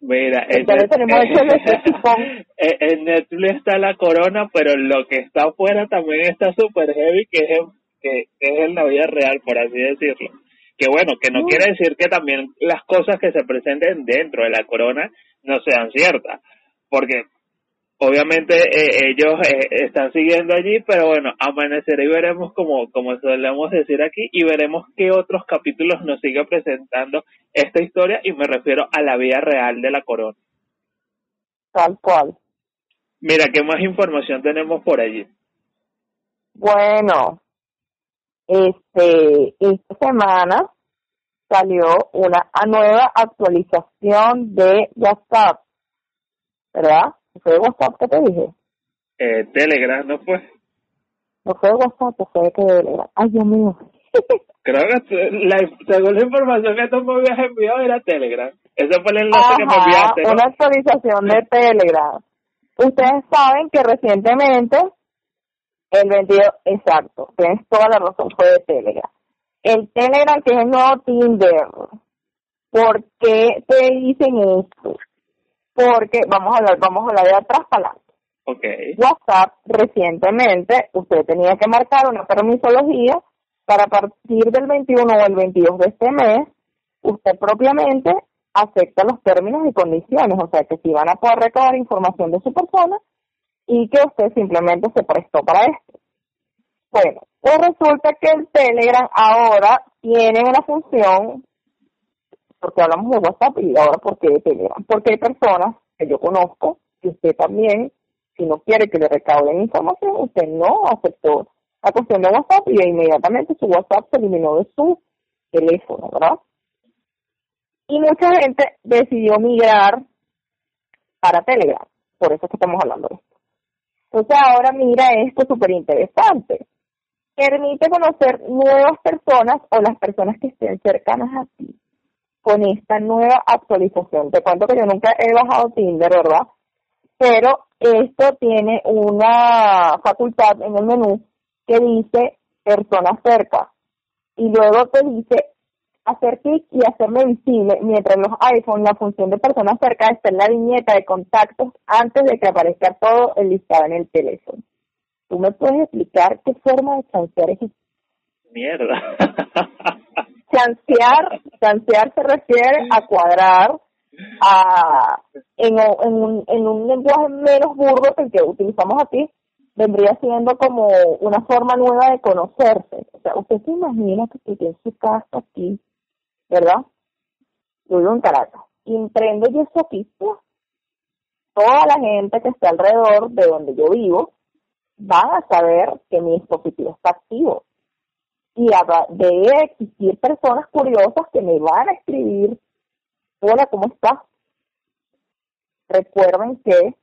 Mira, en, Netflix está la corona, pero lo que está afuera también está super heavy, que es, que, es en la vida real, por así decirlo. Que bueno, que no mm. quiere decir que también las cosas que se presenten dentro de la corona no sean ciertas, porque obviamente eh, ellos eh, están siguiendo allí, pero bueno, amanecerá y veremos como, como solemos decir aquí y veremos qué otros capítulos nos sigue presentando esta historia y me refiero a la vida real de la corona. Tal cual. Mira, ¿qué más información tenemos por allí? Bueno, este, esta semana salió una nueva actualización de WhatsApp, ¿verdad? ¿Fue WhatsApp que te dije? Eh, Telegram, ¿no fue? No fue WhatsApp, fue Telegram. Ay, Dios mío. Creo que la, según la información que tú me habías enviado era Telegram. Ese fue el enlace que me enviaste. una actualización de Telegram. Ustedes saben que recientemente, el 22, exacto, tienes toda la razón, fue de Telegram. El Telegram, que es el nuevo Tinder. ¿Por qué te dicen esto? porque vamos a hablar, vamos a hablar de atrás para adelante. Okay. WhatsApp recientemente usted tenía que marcar una permisología para partir del 21 o el 22 de este mes, usted propiamente acepta los términos y condiciones, o sea que si van a poder recabar información de su persona y que usted simplemente se prestó para esto. Bueno, pues resulta que el Telegram ahora tiene una función, porque hablamos de WhatsApp y ahora porque de Telegram, porque hay personas que yo conozco, y usted también, si no quiere que le recauden información, usted no aceptó la cuestión de WhatsApp y inmediatamente su WhatsApp se eliminó de su teléfono, ¿verdad? Y mucha gente decidió migrar para Telegram, por eso es que estamos hablando de esto. Entonces ahora mira esto súper interesante. Permite conocer nuevas personas o las personas que estén cercanas a ti con esta nueva actualización. Te cuento que yo nunca he bajado Tinder, ¿verdad? Pero esto tiene una facultad en el menú que dice personas cerca y luego te dice hacer clic y hacerme visible, mientras los iPhone la función de personas cerca está en la viñeta de contactos antes de que aparezca todo el listado en el teléfono. ¿Tú me puedes explicar qué forma de chancear es Mierda. chancear, chancear se refiere a cuadrar a, en, en, un, en un lenguaje menos burdo que el que utilizamos aquí, vendría siendo como una forma nueva de conocerse. O sea, usted se imagina que tiene su casa aquí, ¿verdad? Yo vivo en Caracas. Y yo eso aquí, toda la gente que está alrededor de donde yo vivo van a saber que mi dispositivo está activo. Y debe existir personas curiosas que me van a escribir, hola, ¿cómo estás? Recuerden que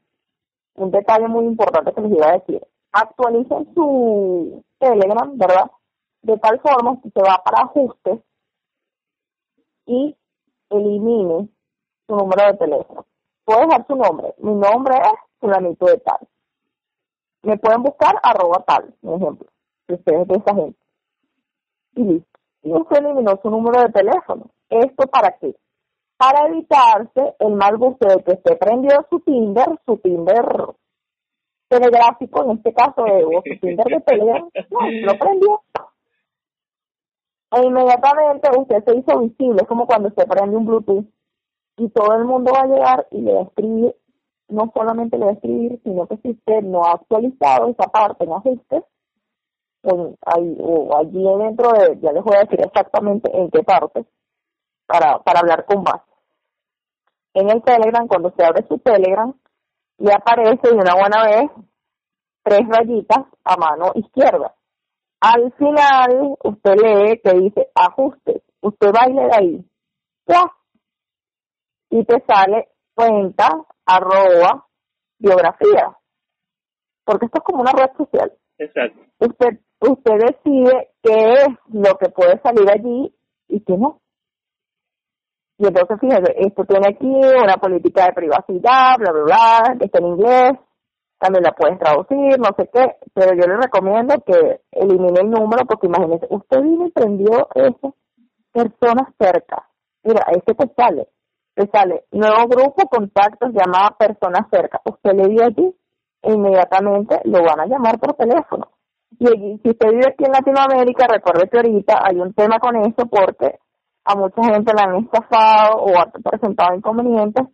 un detalle muy importante que les iba a decir, actualicen su Telegram, ¿verdad? De tal forma que se va para ajustes y elimine su número de teléfono. Puede dejar su nombre. Mi nombre es fulanito de tal. Me pueden buscar arroba tal, por ejemplo, si ustedes de esa gente. Y listo. Y usted eliminó su número de teléfono. ¿Esto para qué? Para evitarse el mal gusto de que se prendió su Tinder, su Tinder telegráfico, en este caso de su Tinder de Telegram, no, lo prendió. E inmediatamente usted se hizo visible, es como cuando se prende un Bluetooth y todo el mundo va a llegar y le va a escribir no solamente le va a escribir, sino que si usted no ha actualizado esa parte en ajustes, o, ahí, o allí dentro de, ya les voy a decir exactamente en qué parte, para, para hablar con base. En el Telegram, cuando se abre su Telegram, le aparece de una buena vez tres rayitas a mano izquierda. Al final, usted lee que dice ajustes. Usted va y le da ahí. Y te sale cuenta, arroba, biografía. Porque esto es como una red social. Exacto. Usted, usted decide qué es lo que puede salir allí y qué no. Y entonces, fíjese, esto tiene aquí una política de privacidad, bla, bla, bla, que está en inglés, también la puedes traducir, no sé qué, pero yo le recomiendo que elimine el número porque imagínese, usted vino y prendió eso, personas cerca. Mira, este te sale sale nuevo grupo, contactos, llamada personas cerca. Usted le dio allí e inmediatamente lo van a llamar por teléfono. Y si usted vive aquí en Latinoamérica, recuerde que ahorita hay un tema con eso porque a mucha gente la han estafado o ha presentado inconvenientes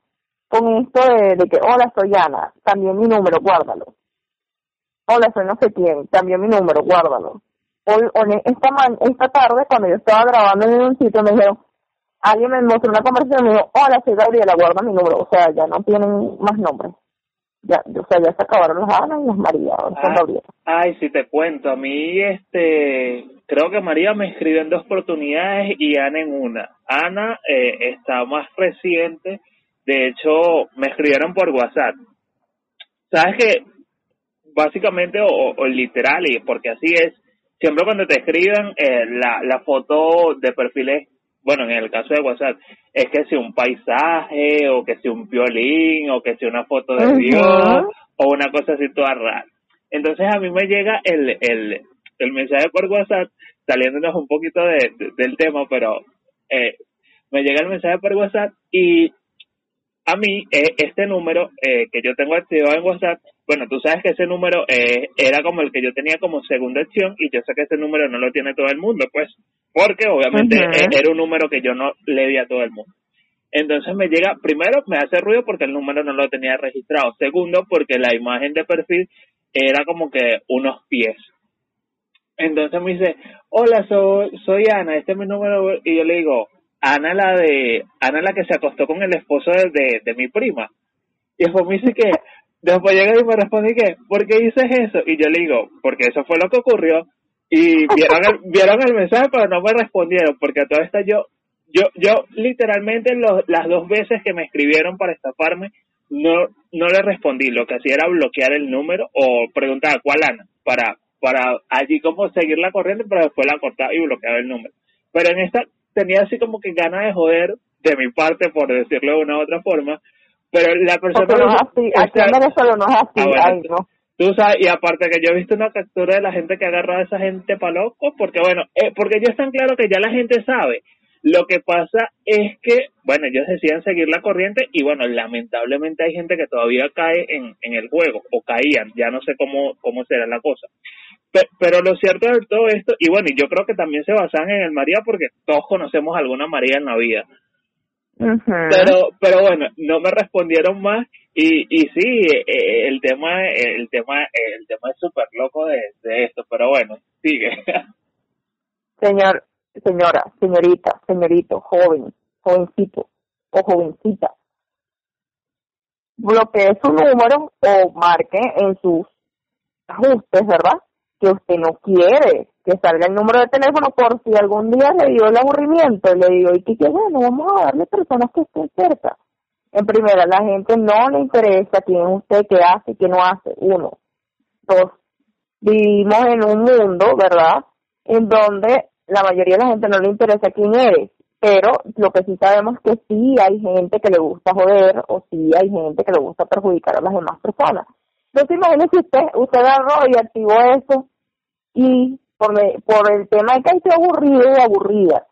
con esto de, que, hola, soy Ana, también mi número, guárdalo. Hola, soy no sé quién, también mi número, guárdalo. Hoy, esta, esta tarde, cuando yo estaba grabando en un sitio, me dijeron, alguien me mostró una conversación y me dijo, hola, soy Gabriela, guarda mi número. O sea, ya no tienen más nombres. Ya, o sea, ya se acabaron las Ana y las María, ahora ah, Gabriela. Ay, si te cuento, a mí, este, creo que María me escribió en dos oportunidades y Ana en una. Ana eh, está más reciente, de hecho, me escribieron por WhatsApp. ¿Sabes que Básicamente, o, o literal, y porque así es, siempre cuando te escriban, eh, la, la foto de perfil es bueno, en el caso de WhatsApp, es que si un paisaje, o que si un violín, o que si una foto de Dios, o una cosa así toda rara. Entonces a mí me llega el, el, el mensaje por WhatsApp, saliéndonos un poquito de, del tema, pero eh, me llega el mensaje por WhatsApp y a mí eh, este número eh, que yo tengo activado en WhatsApp bueno, tú sabes que ese número eh, era como el que yo tenía como segunda opción y yo sé que ese número no lo tiene todo el mundo, pues, porque obviamente e, era un número que yo no le di a todo el mundo. Entonces me llega, primero me hace ruido porque el número no lo tenía registrado, segundo porque la imagen de perfil era como que unos pies. Entonces me dice, hola, soy, soy Ana, este es mi número, y yo le digo, Ana la de, Ana la que se acostó con el esposo de, de, mi prima. Y después me dice que, después llega y me responde que, ¿por qué dices eso? Y yo le digo, porque eso fue lo que ocurrió. Y vieron el, vieron el mensaje, pero no me respondieron, porque a toda esta yo yo, yo literalmente las dos veces que me escribieron para estafarme, no, no le respondí. Lo que hacía era bloquear el número o preguntar cuál Ana, para, para allí como seguir la corriente, pero después la cortaba y bloqueaba el número. Pero en esta tenía así como que ganas de joder de mi parte, por decirlo de una u otra forma, pero la persona... no es así, aquí en Venezuela no es así, ah, no. Tú sabes, y aparte que yo he visto una captura de la gente que agarra a esa gente para loco, porque bueno, eh, porque ya están claro que ya la gente sabe lo que pasa es que, bueno, ellos decían seguir la corriente y bueno, lamentablemente hay gente que todavía cae en, en el juego o caían, ya no sé cómo, cómo será la cosa. Pero, lo cierto de todo esto, y bueno, y yo creo que también se basan en el María porque todos conocemos alguna María en la vida. Pero, pero bueno, no me respondieron más y, y sí, eh, el tema, el tema, el tema es súper loco de, de esto, pero bueno, sigue. Señor, señora, señorita, señorito, joven, jovencito o jovencita, bloquee su número o marque en sus ajustes, ¿verdad? Que usted no quiere que salga el número de teléfono por si algún día le dio el aburrimiento y le digo, y que bueno, vamos a darle personas que estén cerca. En primera, la gente no le interesa quién es usted, qué hace, qué no hace. Uno. Dos, vivimos en un mundo, ¿verdad? En donde la mayoría de la gente no le interesa quién eres, pero lo que sí sabemos es que sí hay gente que le gusta joder o sí hay gente que le gusta perjudicar a las demás personas. Entonces imagínese usted, usted agarró y activó eso y por, por el tema de que hay aburrido y aburrida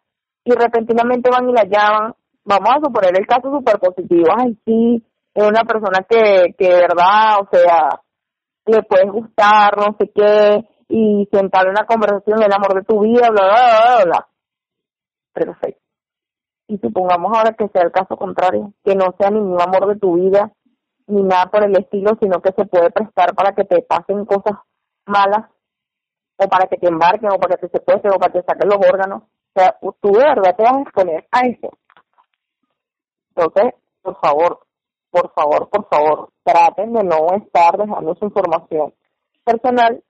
y repentinamente van y la llaman, vamos a suponer el caso súper positivo, ay sí, es una persona que, que verdad, o sea, le puedes gustar, no sé qué, y sentar una conversación el amor de tu vida, bla, bla, bla, bla. Perfecto. Y supongamos ahora que sea el caso contrario, que no sea ningún amor de tu vida, ni nada por el estilo, sino que se puede prestar para que te pasen cosas malas, o para que te embarquen, o para que te secuestren, o para que te saquen los órganos. O sea, tú de verdad te vas a exponer a eso. Entonces, por favor, por favor, por favor, traten de no estar dejando su información personal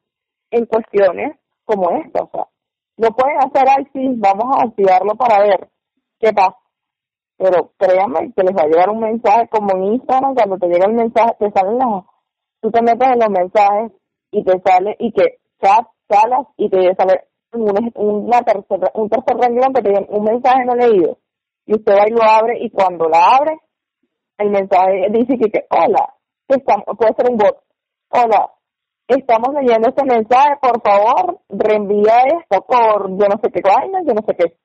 en cuestiones como esta. O sea, no pueden hacer así, vamos a activarlo para ver qué pasa. Pero créanme que les va a llegar un mensaje como en Instagram, cuando te llega el mensaje, te salen las, tú te metes en los mensajes y te sale, y que chat, salas, y te sale un, una tercera, un tercer renglón que te viene un mensaje no leído. Y usted va y lo abre, y cuando la abre, el mensaje dice que, que hola, puede ser un bot, hola, estamos leyendo este mensaje, por favor, reenvía esto por yo no sé qué vaina, yo no sé qué.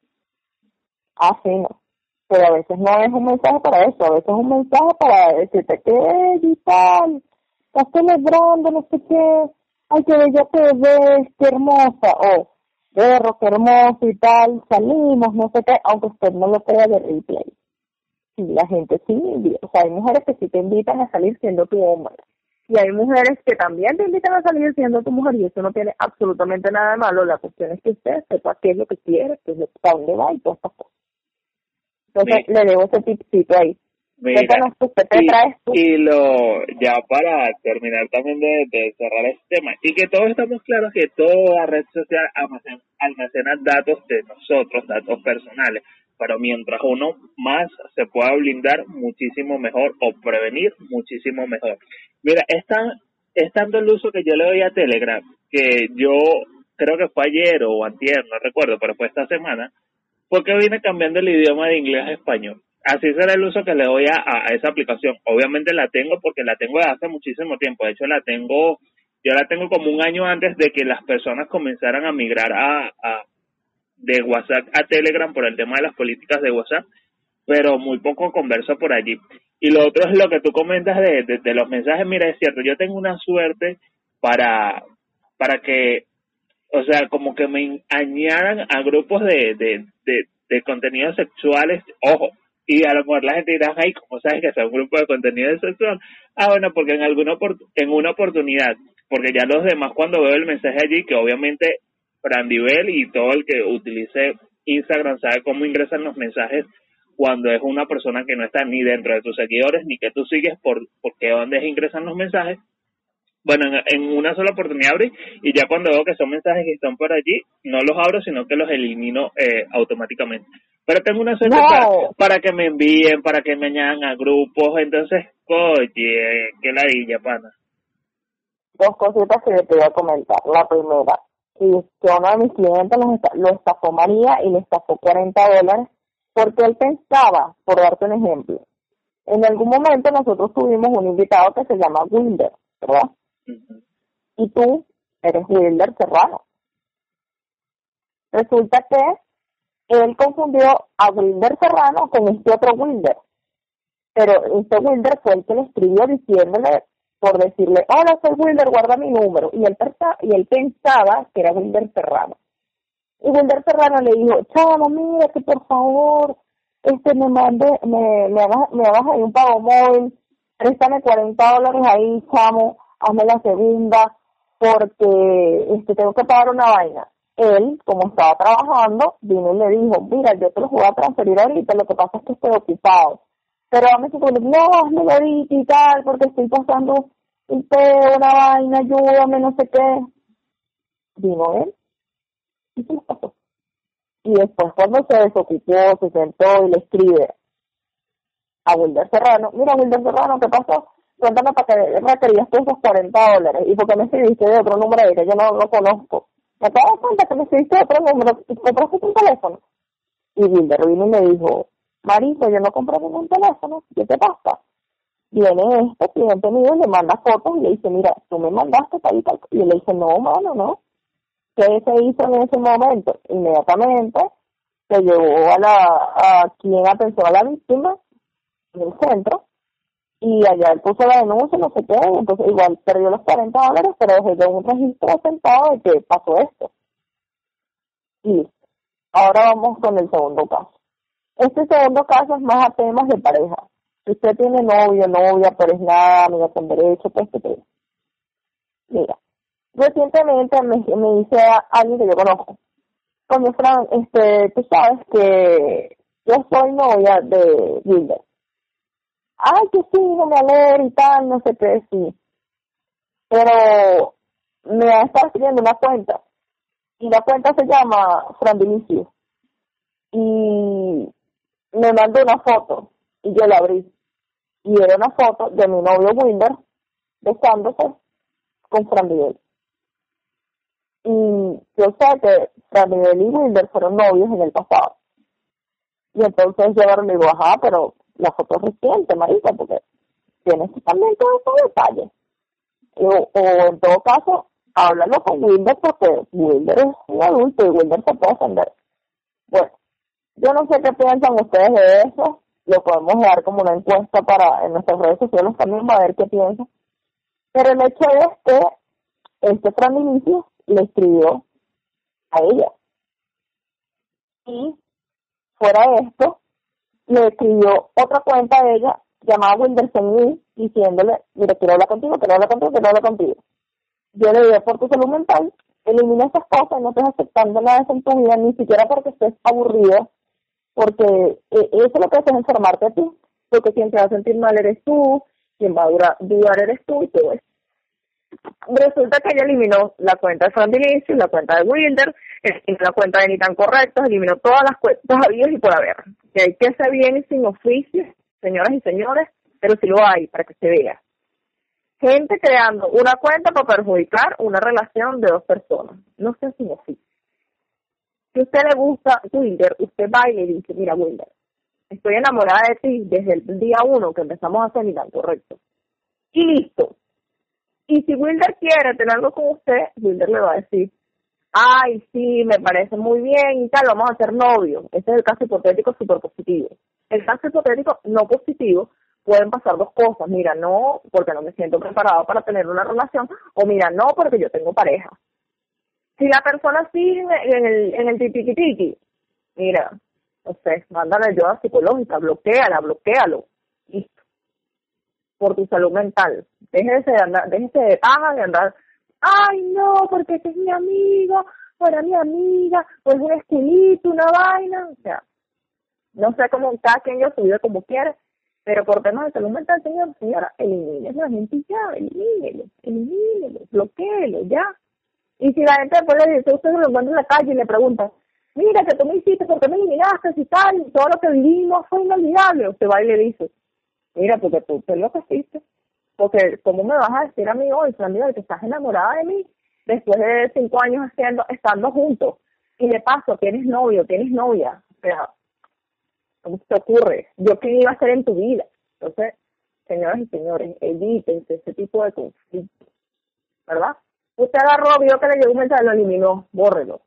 Ah, sí, no. Pero a veces no es un mensaje para eso, a veces es un mensaje para decirte que y tal, estás celebrando, no sé qué, ay, que bella te ves, qué hermosa, o perro, qué hermoso y tal, salimos, no sé qué, aunque usted no lo crea de replay. Sí, la gente sí, o sea, hay mujeres que sí te invitan a salir siendo tu hombre y hay mujeres que también te invitan a salir siendo tu mujer y eso no tiene absolutamente nada de malo. La cuestión es que usted sepa qué es lo que quiere, qué es lo, dónde va y todas estas cosas. Entonces le debo ese tipcito ahí. Mira, y, y, lo ya para terminar también de, de, cerrar este tema y que todos estamos claros que toda red social almacena, almacena datos de nosotros, datos personales, pero mientras uno más se pueda blindar muchísimo mejor o prevenir muchísimo mejor. Mira, es, es tanto el uso que yo le doy a Telegram que yo creo que fue ayer o antier, no recuerdo, pero fue esta semana, porque vine cambiando el idioma de inglés a español. Así será el uso que le doy a, esa aplicación. Obviamente la tengo porque la tengo desde hace muchísimo tiempo. De hecho, la tengo, yo la tengo como un año antes de que las personas comenzaran a migrar a, a de WhatsApp a Telegram por el tema de las políticas de WhatsApp, pero muy poco converso por allí. Y lo otro es lo que tú comentas de, de, los mensajes. Mira, es cierto, yo tengo una suerte para, para que, o sea, como que me añadan a grupos de, de, de, contenidos sexuales. Ojo, y a lo mejor la gente dirá, ay, ¿cómo sabes que es un grupo de contenido sexual? Ah, bueno, porque en, alguna en una oportunidad, porque ya los demás cuando veo el mensaje allí, que obviamente Frandivel y todo el que utilice Instagram sabe cómo ingresan los mensajes cuando es una persona que no está ni dentro de tus seguidores ni que tú sigues por porque dónde ingresan los mensajes bueno, en, una sola oportunidad abrí y ya cuando veo que son mensajes que están por allí, no los abro, sino que los elimino eh, automáticamente. Pero tengo una suerte para, que me envíen, para que me añadan a grupos, entonces, oye, qué ladilla, pana. Dos cositas que te voy a comentar. La primera, que uno de mis clientes lo, estafó María y le estafó 40 dólares porque él pensaba, por darte un ejemplo, en algún momento nosotros tuvimos un invitado que se llama Wilder, ¿verdad? Y tú eres Wilder Serrano. Resulta que él confundió a Wilder Serrano con este otro Wilder. Pero este Wilder fue el que le escribió diciéndole, por decirle, hola, soy Wilder, guarda mi número. Y él, y él pensaba que era Wilder Serrano. Y Wilder Serrano le dijo, chavo, mira que por favor, este me mande, me, me hagas, me ahí un pago móvil, préstame 40 dólares ahí, chamo, hazme la segunda, porque este tengo que pagar una vaina. Él, como estaba trabajando, vino y le dijo, mira, yo te lo voy a transferir ahorita, lo que pasa es que estoy ocupado. Pero mí se no, hazme ahorita y tal, porque estoy pasando un pedo, una vaina, ayúdame, no sé qué. Vino él y se pasó. Y después cuando se desocupó, se sentó y le escribe a Wilder Serrano, mira Wilder Serrano, ¿qué pasó? Cuéntame para qué requerías tú esos 40 dólares y por qué me escribiste de otro número que yo no lo conozco. Me acabo de cuenta que me escribiste de otro número y compraste un teléfono. Y Wilder vino y me dijo, Marito, yo no compré ningún teléfono, ¿qué te pasa? Viene este cliente mío y le manda fotos y le dice, mira, tú me mandaste tal y tal. Y le dice, no, mano, no. ¿Qué se hizo en ese momento? Inmediatamente se llevó a la, a quien atención a la víctima en el centro y allá él puso la denuncia, no sé qué, entonces igual perdió los 40 dólares, pero dejó un registro sentado de que pasó esto. Y ahora vamos con el segundo caso. Este segundo caso es más a temas de pareja. Si usted tiene novio, novia, pero es nada, amiga con derecho, pues que te... Mira, recientemente me, me dice a alguien que yo conozco, cuando Fran, este, tú sabes que yo soy novia de Wilder ay, que sí, no me alegro y tal, no sé qué, sí. Pero me a estar escribiendo una cuenta y la cuenta se llama Fran Vinicio y me mandó una foto y yo la abrí y era una foto de mi novio Wilder besándose con Fran Miguel. Y yo sé que Fran Miguel y Wilder fueron novios en el pasado. Y entonces yo le digo, ajá, pero la foto reciente, marica, porque tienes también todos esos detalles. O, o en todo caso, háblalo con Wilder porque Wilder es un adulto y Wilder se puede defender. Bueno, yo no sé qué piensan ustedes de eso, lo podemos dar como una encuesta para en nuestras redes sociales también para ver qué piensan. Pero el hecho es que este Fran Inicio le escribió a ella. Y fuera de esto, le escribió otra cuenta de ella llamada Wilderson diciéndole, mira, quiero hablar contigo, quiero hablar contigo, quiero hablar contigo. Yo le dije, por tu salud mental, elimina esas cosas, no estés aceptando nada en tu vida, ni siquiera porque estés aburrido, porque eh, eso es lo que hace es enfermarte a ti, porque quien te va a sentir mal eres tú, quien va a durar, dudar eres tú y todo eso. Resulta que ella eliminó la cuenta de Fran la cuenta de Wilder, eliminó la cuenta de Ni tan correctos, eliminó todas las cuentas habidas y por haber. Que hay que ser bien sin oficio, señoras y señores, pero si lo hay, para que se vea. Gente creando una cuenta para perjudicar una relación de dos personas. No sé sin oficio. Si usted le gusta Wilder, usted va y le dice, mira Wilder, estoy enamorada de ti desde el día uno que empezamos a hacer tan correcto. Y listo. Y si Wilder quiere tener algo con usted, Wilder le va a decir, ay, sí, me parece muy bien y tal, vamos a ser novios. Este es el caso hipotético súper positivo. El caso hipotético no positivo pueden pasar dos cosas. Mira, no, porque no me siento preparado para tener una relación, o mira, no, porque yo tengo pareja. Si la persona sigue en el, en el tiki mira, no sé, mándale ayuda psicológica, bloqueala, bloquealo. Listo. Por tu salud mental. Déjese de andar, déjese de paja de andar, ay no, porque ese es mi amigo, o era mi amiga, o es un esquelito, una vaina, o sea, no sé cómo cada quien yo su vida como quiere, pero por temas de salud mental, señor, señora, elimine a la gente ya, elimínelo, elimínelo, bloqueelo, ya. Y si la gente después le dice, usted se lo encuentra en la calle y le pregunta, mira que tú me hiciste, ¿por qué me eliminaste? Y tal, todo lo que vivimos fue inolvidable. Usted va y le dice, mira, porque tú, te lo que hiciste. Porque, ¿cómo me vas a decir a mí hoy, amiga, que estás enamorada de mí después de cinco años haciendo, estando juntos? Y de paso, tienes novio, tienes novia. O sea, ¿Cómo te ocurre? ¿Yo qué iba a hacer en tu vida? Entonces, señoras y señores, evítense ese tipo de conflictos, ¿verdad? Usted agarró, vio que le llegó un mensaje, lo eliminó, bórrelo.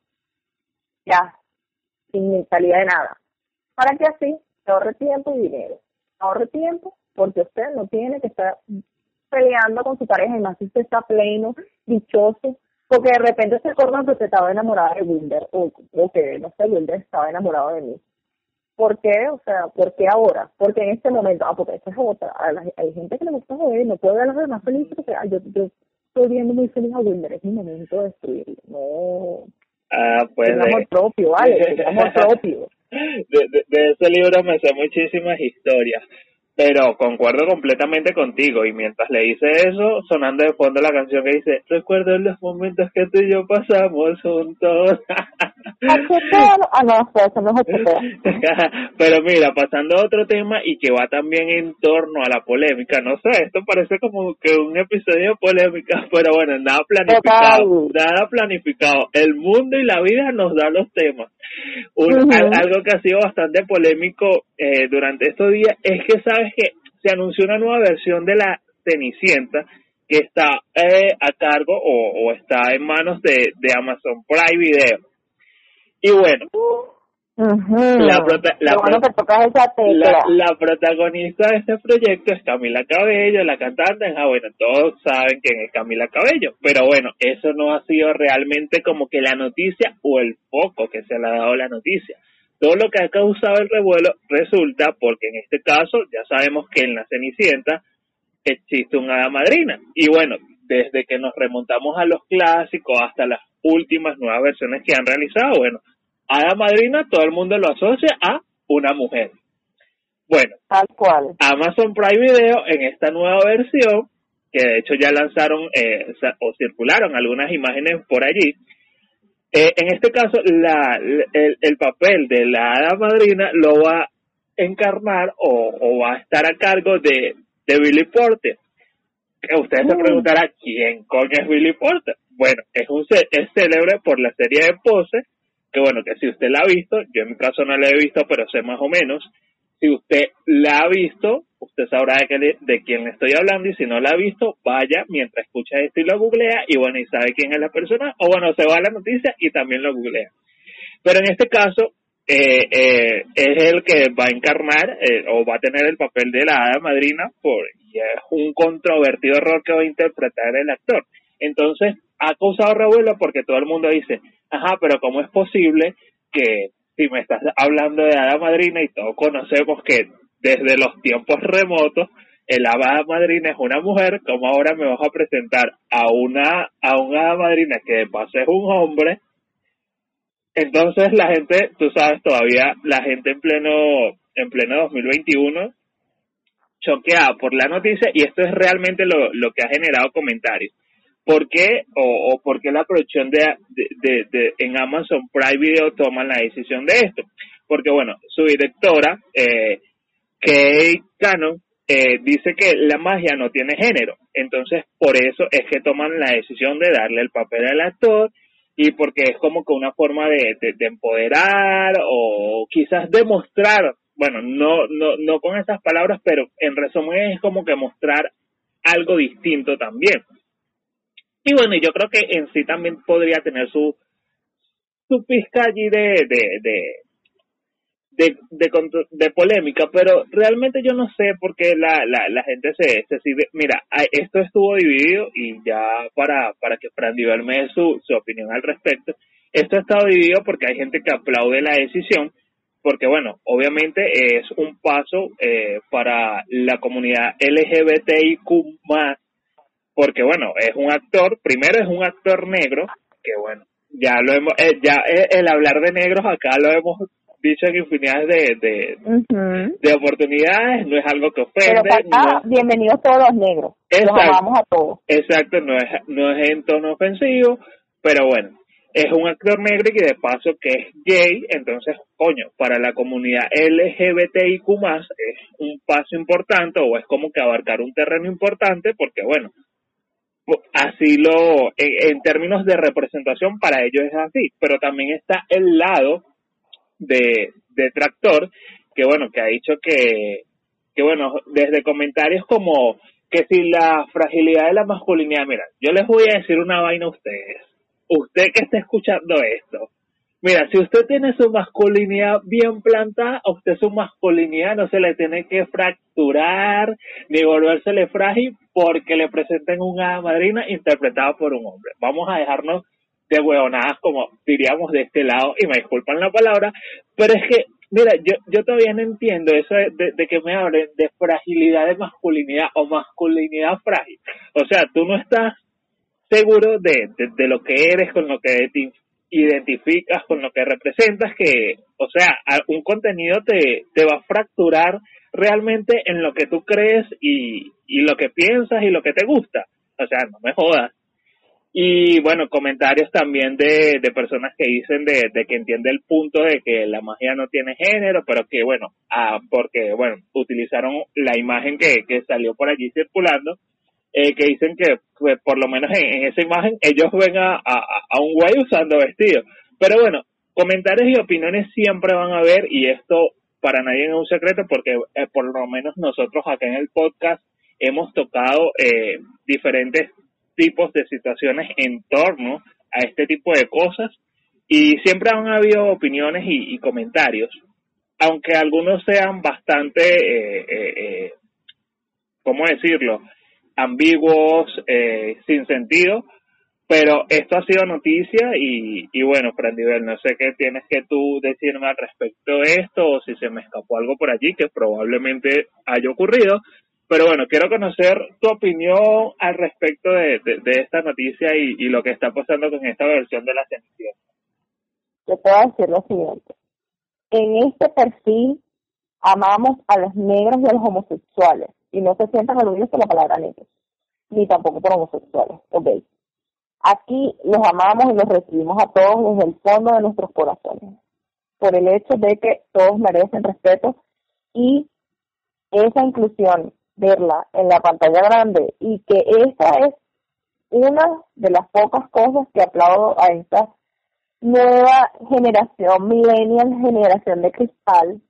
Ya, sin mentalidad de nada. Para que así ahorre tiempo y dinero. Ahorre tiempo porque usted no tiene que estar peleando con su pareja y más si usted está pleno, dichoso, porque de repente se acuerda que usted estaba enamorada de Wilder o, o que, no sé, Wilder estaba enamorado de mí ¿Por qué? O sea, ¿por qué ahora? Porque en este momento, ah, porque esa es otra. Hay gente que le gusta joder, no puede ver a los demás felices porque yo, yo estoy viendo muy feliz a Wilmer, es mi momento de destruirlo. No. Ah, pues. Es amor propio, ¿vale? Es amor propio. De, de, ese libro me sé muchísimas historias. Pero concuerdo completamente contigo y mientras le hice eso, sonando de fondo la canción que dice, recuerdo los momentos que tú y yo pasamos juntos. ah, no, eso no es Pero mira, pasando a otro tema y que va también en torno a la polémica, no sé, esto parece como que un episodio polémica, pero bueno, nada planificado, nada planificado. El mundo y la vida nos da los temas. Algo que ha sido bastante polémico eh, durante estos días es que sabes que se anunció una nueva versión de la Cenicienta que está eh, a cargo o, está en manos de, de Amazon Prime Video. Y bueno, la, la, protagonista de este proyecto es Camila Cabello, la cantante. Ah, bueno, todos saben quién es Camila Cabello, pero bueno, eso no ha sido realmente como que la noticia o el foco que se le ha dado la noticia. Todo lo que ha causado el revuelo resulta porque en este caso ya sabemos que en la Cenicienta existe una hada madrina. Y bueno, desde que nos remontamos a los clásicos hasta las últimas nuevas versiones que han realizado, bueno, hada madrina todo el mundo lo asocia a una mujer. Bueno, tal cual. Amazon Prime Video en esta nueva versión, que de hecho ya lanzaron eh, o circularon algunas imágenes por allí, eh, en este caso la, el, papel de la hada madrina lo va a encarnar o, va a estar a cargo de, de Billy Porter. Ustedes se mm. preguntarán, ¿quién coño es Billy Porter? Bueno, es un es célebre por la serie de poses que bueno, que si usted la ha visto, yo en mi caso no la he visto, pero sé más o menos, si usted la ha visto, usted sabrá de, que de quién estoy hablando y si no la ha visto, vaya mientras escucha esto y lo googlea y bueno, y sabe quién es la persona, o bueno, se va a la noticia y también lo googlea. Pero en este caso, eh, eh, es el que va a encarnar eh, o va a tener el papel de la hada madrina por, y es un controvertido rol que va a interpretar el actor. Entonces, ha causado revuelo porque todo el mundo dice, ajá, pero ¿cómo es posible que si me estás hablando de hada madrina y todos conocemos que desde los tiempos remotos el hada madrina es una mujer, ¿cómo ahora me vas a presentar a una a una hada madrina que de paso es un hombre? Entonces la gente, tú sabes, todavía la gente en pleno en pleno 2021 choqueada por la noticia y esto es realmente lo, lo que ha generado comentarios ¿Por qué o, por qué la producción de, de, en Amazon Prime Video toma la decisión de esto? Porque bueno, su directora, eh, Kate Cannon, eh, dice que la magia no tiene género. Entonces, por eso es que toman la decisión de darle el papel al actor y porque es como que una forma de, de, empoderar o quizás demostrar, bueno, no, no, no con esas palabras, pero en resumen es como que mostrar algo distinto también. Y bueno, yo creo que en sí también podría tener su, su pizca allí de, de, de, de, polémica, pero realmente yo no sé por qué la, la, la gente se, se sigue. Mira, esto estuvo dividido y ya para, para que Fran me su, su opinión al respecto, esto ha estado dividido porque hay gente que aplaude la decisión, porque bueno, obviamente es un paso eh, para la comunidad LGBTIQ porque bueno, es un actor, primero es un actor negro, que bueno, ya lo hemos, eh, ya eh, el hablar de negros acá lo hemos dicho en infinidad de, de, de oportunidades, no es algo que ofende. Pero bienvenidos todos los negros, exacto, los amamos a todos. Exacto, no es, no es en tono ofensivo, pero bueno, es un actor negro y de paso que es gay, entonces, coño, para la comunidad LGBTIQ es un paso importante o es como que abarcar un terreno importante porque, bueno, así lo, en, en términos de representación para ellos es así, pero también está el lado de, Tractor, que bueno, que ha dicho que, que bueno, desde comentarios como que si la fragilidad de la masculinidad, mira, yo les voy a decir una vaina a ustedes, usted que está escuchando esto, mira, si usted tiene su masculinidad bien plantada, a usted su masculinidad no se le tiene que fracturar ni volvérsele frágil porque le presenten una madrina interpretada por un hombre. Vamos a dejarnos de huevonadas, como diríamos de este lado, y me disculpan la palabra, pero es que, mira, yo, yo todavía no entiendo eso de, que me hablen de fragilidad de masculinidad o masculinidad frágil. O sea, tú no estás seguro de, de, lo que eres, con lo que te identificas, con lo que representas, que, o sea, un contenido te, te va a fracturar realmente en lo que tú crees y, y lo que piensas y lo que te gusta. O sea, no me jodas. Y bueno, comentarios también de, de personas que dicen de, de, que entiende el punto de que la magia no tiene género, pero que bueno, ah, porque bueno, utilizaron la imagen que, que salió por allí circulando, eh, que dicen que pues, por lo menos en, esa imagen ellos ven a, a, a un güey usando vestido. Pero bueno, comentarios y opiniones siempre van a haber y esto para nadie es un secreto porque eh, por lo menos nosotros acá en el podcast hemos tocado eh, diferentes tipos de situaciones en torno a este tipo de cosas y siempre han habido opiniones y, comentarios, aunque algunos sean bastante, eh, eh, eh, ¿cómo decirlo?, ambiguos, eh, sin sentido, pero esto ha sido noticia y, y bueno, Frandivel, no sé qué tienes que tú decirme al respecto de esto o si se me escapó algo por allí que probablemente haya ocurrido, pero bueno, quiero conocer tu opinión al respecto de, esta noticia y, lo que está pasando con esta versión de la Cenicienta. Te puedo decir lo siguiente. En este perfil amamos a los negros y a los homosexuales. Y no se sientan aludidos por la palabra negros, ni tampoco por homosexuales. Ok. Aquí los amamos y los recibimos a todos desde el fondo de nuestros corazones. Por el hecho de que todos merecen respeto y esa inclusión verla en la pantalla grande y que esa es una de las pocas cosas que aplaudo a esta nueva generación millennial, generación de cristal,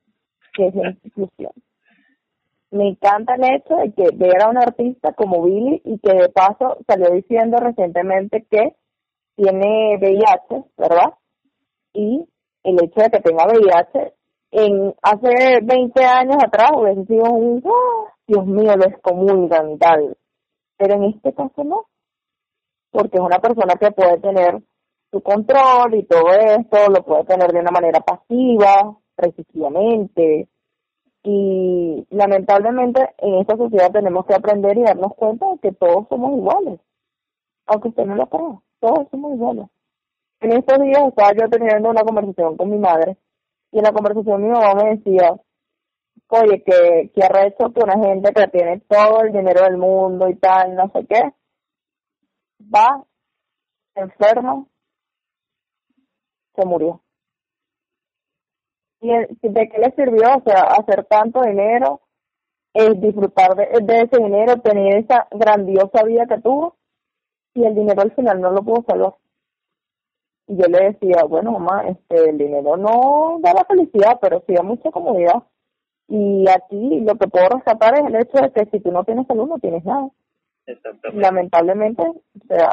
que es la inclusión. Me encanta el hecho de que ver a un artista como Billy y que de paso salió diciendo recientemente que tiene VIH, ¿verdad? Y el hecho de que tenga VIH en hace 20 años atrás hubiese sido un, ¡oh! Dios mío, lo excomulgan y tal. Pero en este caso no, porque es una persona que puede tener su control y todo esto, lo puede tener de una manera pasiva, precisamente. Y lamentablemente en esta sociedad tenemos que aprender y darnos cuenta de que todos somos iguales. Aunque usted no lo crea, todos somos iguales. En estos días estaba yo teniendo una conversación con mi madre y en la conversación mi mamá me decía, oye, que, que arrecho que una gente que tiene todo el dinero del mundo y tal, no sé qué, va enfermo, se murió. ¿Y de qué le sirvió? O sea, hacer tanto dinero, es disfrutar de, ese dinero, tener esa grandiosa vida que tuvo, y el dinero al final no lo pudo salvar. Y yo le decía, bueno, mamá, este, el dinero no da la felicidad, pero sí da mucha comodidad. Y aquí lo que puedo rescatar es el hecho de que si tú no tienes salud, no tienes nada. Lamentablemente, o sea,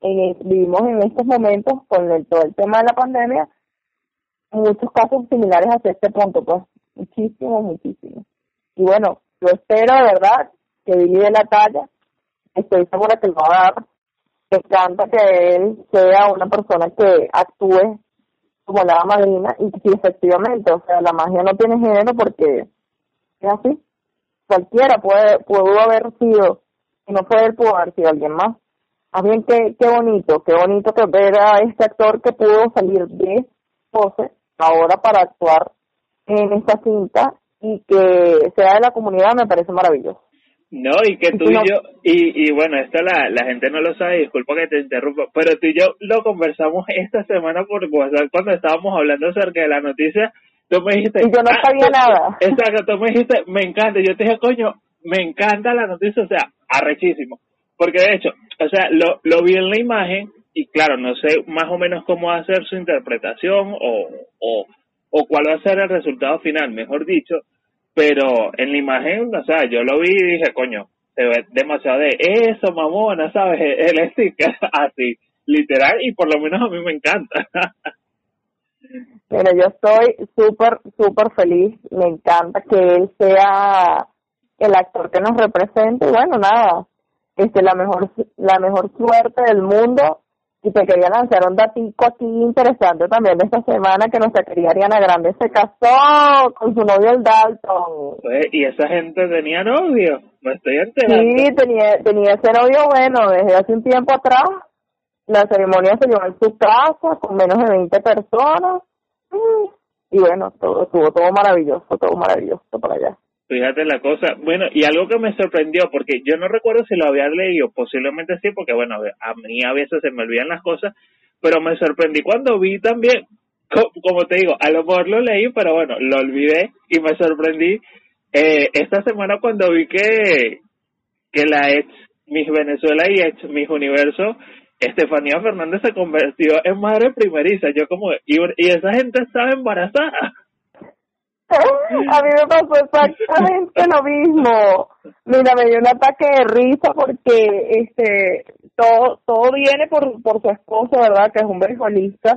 vivimos en estos momentos con todo el tema de la pandemia, muchos casos similares hacia este punto, pues muchísimo, muchísimo. Y bueno, yo espero de verdad que Billy de la talla, estoy segura que lo va a dar. Me encanta que él sea una persona que actúe como la madrina y que efectivamente, o sea, la magia no tiene género porque es así. Cualquiera puede, pudo haber sido, y no fue él, pudo haber sido alguien más. Más bien, qué, qué bonito, qué bonito que ver a este actor que pudo salir de pose ahora para actuar en esta cinta y que sea de la comunidad me parece maravilloso. No, y que tú y yo, y, y bueno, esto la, la gente no lo sabe, disculpa que te interrumpa, pero tú y yo lo conversamos esta semana por WhatsApp cuando estábamos hablando acerca de la noticia, tú me dijiste... Y yo no ah, sabía nada. Exacto, tú me dijiste, me encanta, yo te dije, coño, me encanta la noticia, o sea, arrechísimo, porque de hecho, o sea, lo, lo vi en la imagen y claro, no sé más o menos cómo va a ser su interpretación o, o, o cuál va a ser el resultado final, mejor dicho, pero en la imagen, o sea, yo lo vi y dije, coño, se ve demasiado de eso, mamona, ¿sabes? El sticker, así, literal, y por lo menos a mí me encanta. Pero yo estoy súper, súper feliz, me encanta que él sea el actor que nos represente, y bueno, nada, este, la mejor, la mejor suerte del mundo y te quería lanzar un datico aquí interesante también de esta semana que nuestra querida Ariana Grande se casó con su novio el Dalton. Pues, ¿Y esa gente tenía novio? Me estoy enterando. Sí, tenía, tenía ese novio bueno desde hace un tiempo atrás. La ceremonia se llevó en su casa con menos de 20 personas. Y bueno, todo estuvo todo maravilloso, todo maravilloso para allá. Fíjate la cosa. Bueno, y algo que me sorprendió, porque yo no recuerdo si lo había leído, posiblemente sí, porque bueno, a mí a veces se me olvidan las cosas, pero me sorprendí cuando vi también, como te digo, a lo mejor lo leí, pero bueno, lo olvidé y me sorprendí eh, esta semana cuando vi que, que la ex Miss Venezuela y ex Miss Universo, Estefanía Fernández se convirtió en madre primeriza. Yo como, y, y esa gente estaba embarazada. A mí me pasó exactamente lo mismo. Mira, me dio un ataque de risa porque este todo todo viene por por su esposo, ¿verdad? Que es un beisbolista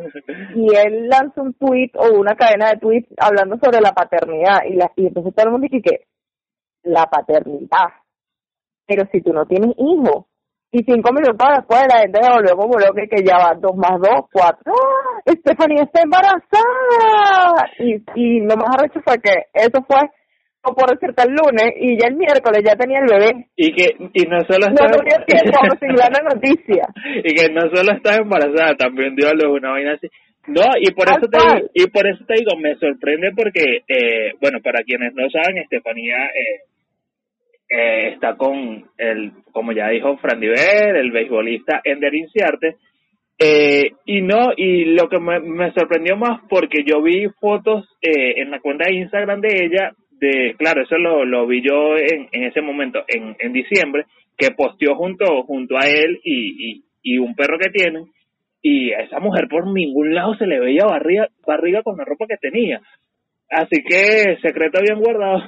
y él lanza un tweet o una cadena de tweets hablando sobre la paternidad y la y entonces todo el mundo dice que la paternidad. Pero si tú no tienes hijos, y cinco minutos después la gente me volvió como loco que ya va dos más dos, cuatro. ¡Ah! Estefanía está embarazada. Y, y lo más arrecho fue que eso fue como por decirte el lunes y ya el miércoles ya tenía el bebé. Y que y no solo estaba... No tenía tiempo la noticia. y que no solo estaba embarazada, también dio a luz una vaina así. No, y por eso te y por eso te digo, me sorprende porque eh, bueno, para quienes no saben, Estefanía eh, eh, está con el, como ya dijo Fran Diver, el beisbolista Ender Inciarte, eh, y no, y lo que me, sorprendió más porque yo vi fotos eh, en la cuenta de Instagram de ella, de, claro, eso lo, lo vi yo en, en ese momento, en, en diciembre, que posteó junto, junto a él y, y, y un perro que tienen, y a esa mujer por ningún lado se le veía barriga, barriga con la ropa que tenía. Así que secreto bien guardado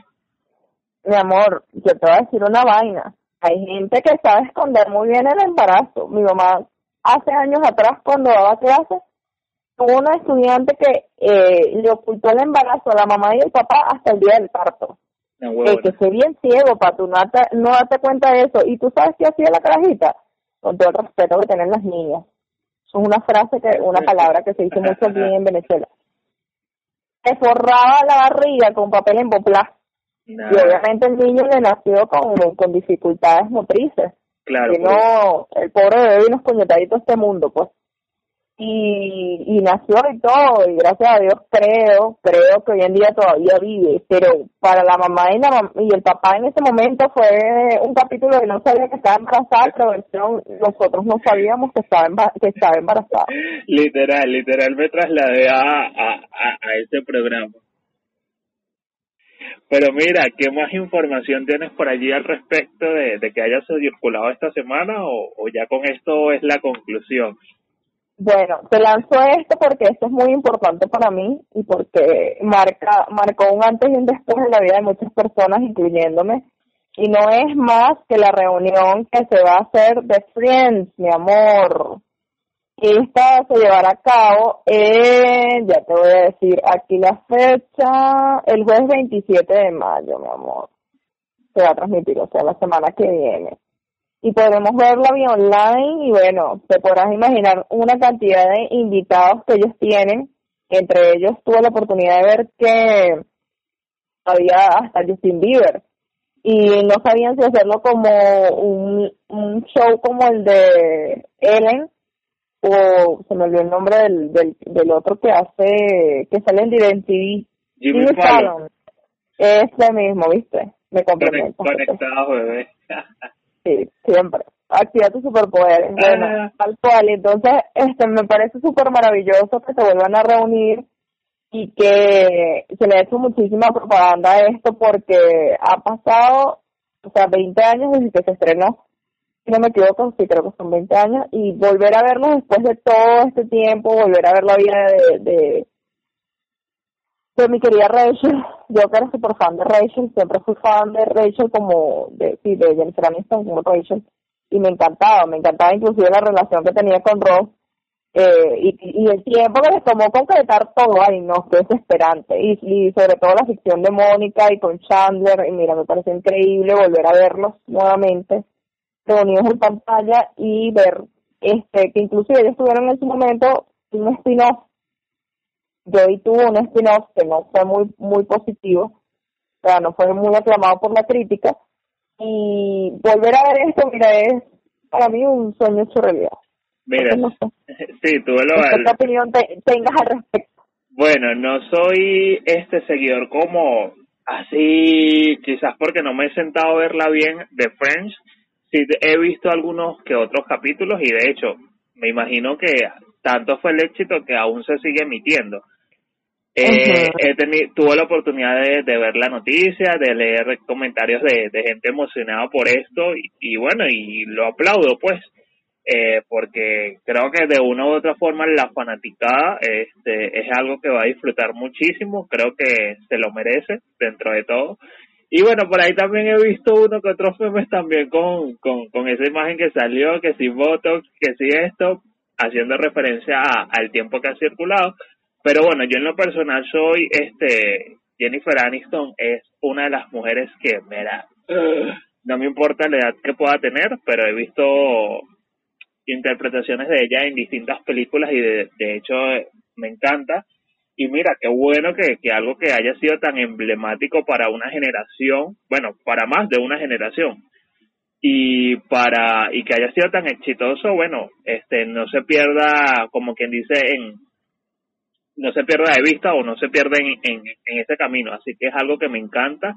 mi amor, yo te voy a decir una vaina. Hay gente que sabe esconder muy bien el embarazo. Mi mamá hace años atrás cuando daba clases tuvo una estudiante que eh, le ocultó el embarazo a la mamá y el papá hasta el día del parto. Eh, que se bien ciego para tú no darte, no darte cuenta de eso. ¿Y tú sabes qué hacía la carajita? Con todo el respeto que tienen las niñas. Es una frase, que una palabra que se dice mucho aquí en Venezuela. Se forraba la barriga con papel en y obviamente el niño le nació con, con dificultades motrices. Claro. Que no, el pobre bebé vino coñetadito a este mundo, pues. Y, y nació y todo, y gracias a Dios creo, creo que hoy en día todavía vive, pero para la mamá y, la, y el papá en ese momento fue un capítulo que no sabía que estaba embarazada, pero nosotros no sabíamos que estaba, que estaba embarazada. Literal, literal me trasladé a, a, a ese programa. Pero mira, ¿qué más información tienes por allí al respecto de, que haya circulado esta semana o, ya con esto es la conclusión? Bueno, te lanzo esto porque esto es muy importante para mí y porque marca marcó un antes y un después en la vida de muchas personas, incluyéndome. Y no es más que la reunión que se va a hacer de Friends, mi amor. Esta se llevará a cabo en, ya te voy a decir aquí la fecha, el jueves 27 de mayo, mi amor. Se va a transmitir, o sea, la semana que viene. Y podremos verla vía online y bueno, te podrás imaginar una cantidad de invitados que ellos tienen. Entre ellos tuve la oportunidad de ver que había hasta Justin Bieber y no sabían si hacerlo como un, un show como el de Ellen o se me olvidó el nombre del, del, del otro que hace, que sale en DMTV. Jimmy, Fallon. Ese mismo, ¿viste? Me complemento. Conectado, bebé. sí, siempre. Activa tu superpoder. Bueno, ah. tal cual. Entonces, este, me parece súper maravilloso que se vuelvan a reunir y que se le ha hecho muchísima propaganda a esto porque ha pasado, o sea, 20 años desde que se estrenó no me equivoco, sí creo que son 20 años, y volver a verlo después de todo este tiempo, volver a ver la vida de, de, mi querida Rachel, yo que era súper fan de Rachel, siempre fui fan de Rachel como, de, sí, de Jennifer Aniston como Rachel, y me encantaba, me encantaba inclusive la relación que tenía con Ross, eh, y, y el tiempo que les tomó concretar todo, ay no, qué desesperante, y, y sobre todo la ficción de Mónica y con Chandler, y mira, me parece increíble volver a verlos nuevamente, reunidos en pantalla y ver este que inclusive ellos tuvieron en su momento un spin-off. Joey tuvo un spin-off que no fue muy muy positivo o sea no fue muy aclamado por la crítica. Y volver a ver esto mira es para mí un sueño hecho realidad. Mira sí tuve lo ¿Qué opinión tengas al respecto bueno no soy este seguidor como así quizás porque no me he sentado a verla bien de Friends sí he visto algunos que otros capítulos y de hecho me imagino que tanto fue el éxito que aún se sigue emitiendo. Eh, he tenido, tuve la oportunidad de, ver la noticia, de leer comentarios de, gente emocionada por esto y, bueno, y lo aplaudo pues, eh, porque creo que de una u otra forma la fanaticada este, es algo que va a disfrutar muchísimo, creo que se lo merece dentro de todo y bueno, por ahí también he visto uno que otros memes también con, con, con esa imagen que salió, que si Botox, que si esto, haciendo referencia al tiempo que ha circulado. Pero bueno, yo en lo personal soy, este, Jennifer Aniston es una de las mujeres que me da, no me importa la edad que pueda tener, pero he visto interpretaciones de ella en distintas películas y de, de hecho me encanta. Y mira, qué bueno que, que algo que haya sido tan emblemático para una generación, bueno, para más de una generación, y para y que haya sido tan exitoso bueno este no se pierda como quien dice en no se pierda de vista o no se pierda en, en, en ese camino. Así que es algo que me encanta.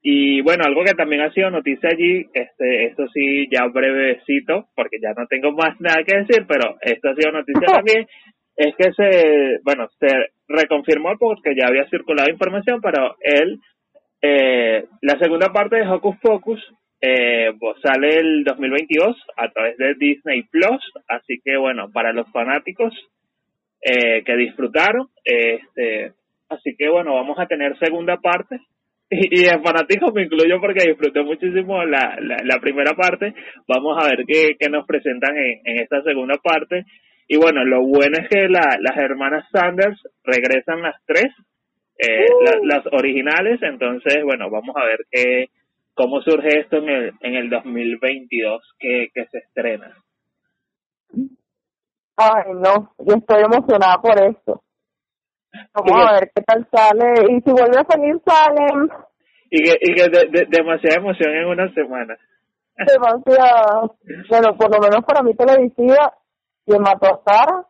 Y bueno algo que también ha sido noticia allí este esto sí ya brevecito porque ya no tengo más nada que decir pero esto ha sido noticia también es que se, bueno, se reconfirmó porque ya había circulado información, pero él, eh, la segunda parte de Hocus Pocus eh, pues sale el 2022 a través de Disney Plus, así que bueno, para los fanáticos eh, que disfrutaron, este, así que bueno, vamos a tener segunda parte. Y, en fanáticos me incluyo porque disfruté muchísimo la, la, primera parte. Vamos a ver qué, qué nos presentan en, en esta segunda parte. Y bueno, lo bueno es que la, las hermanas Sanders regresan las tres, eh, uh. las originales, entonces, bueno, vamos a ver qué, cómo surge esto en el, en el 2022 que, que se estrena. Ay, no, yo estoy emocionada por esto. Vamos a ver qué tal sale. Y si vuelve a salir, salen. Y que, y que de, demasiada emoción en una semana. Demasiada. Bueno, por lo menos para mí televisiva, ¿Quién mató a Sara?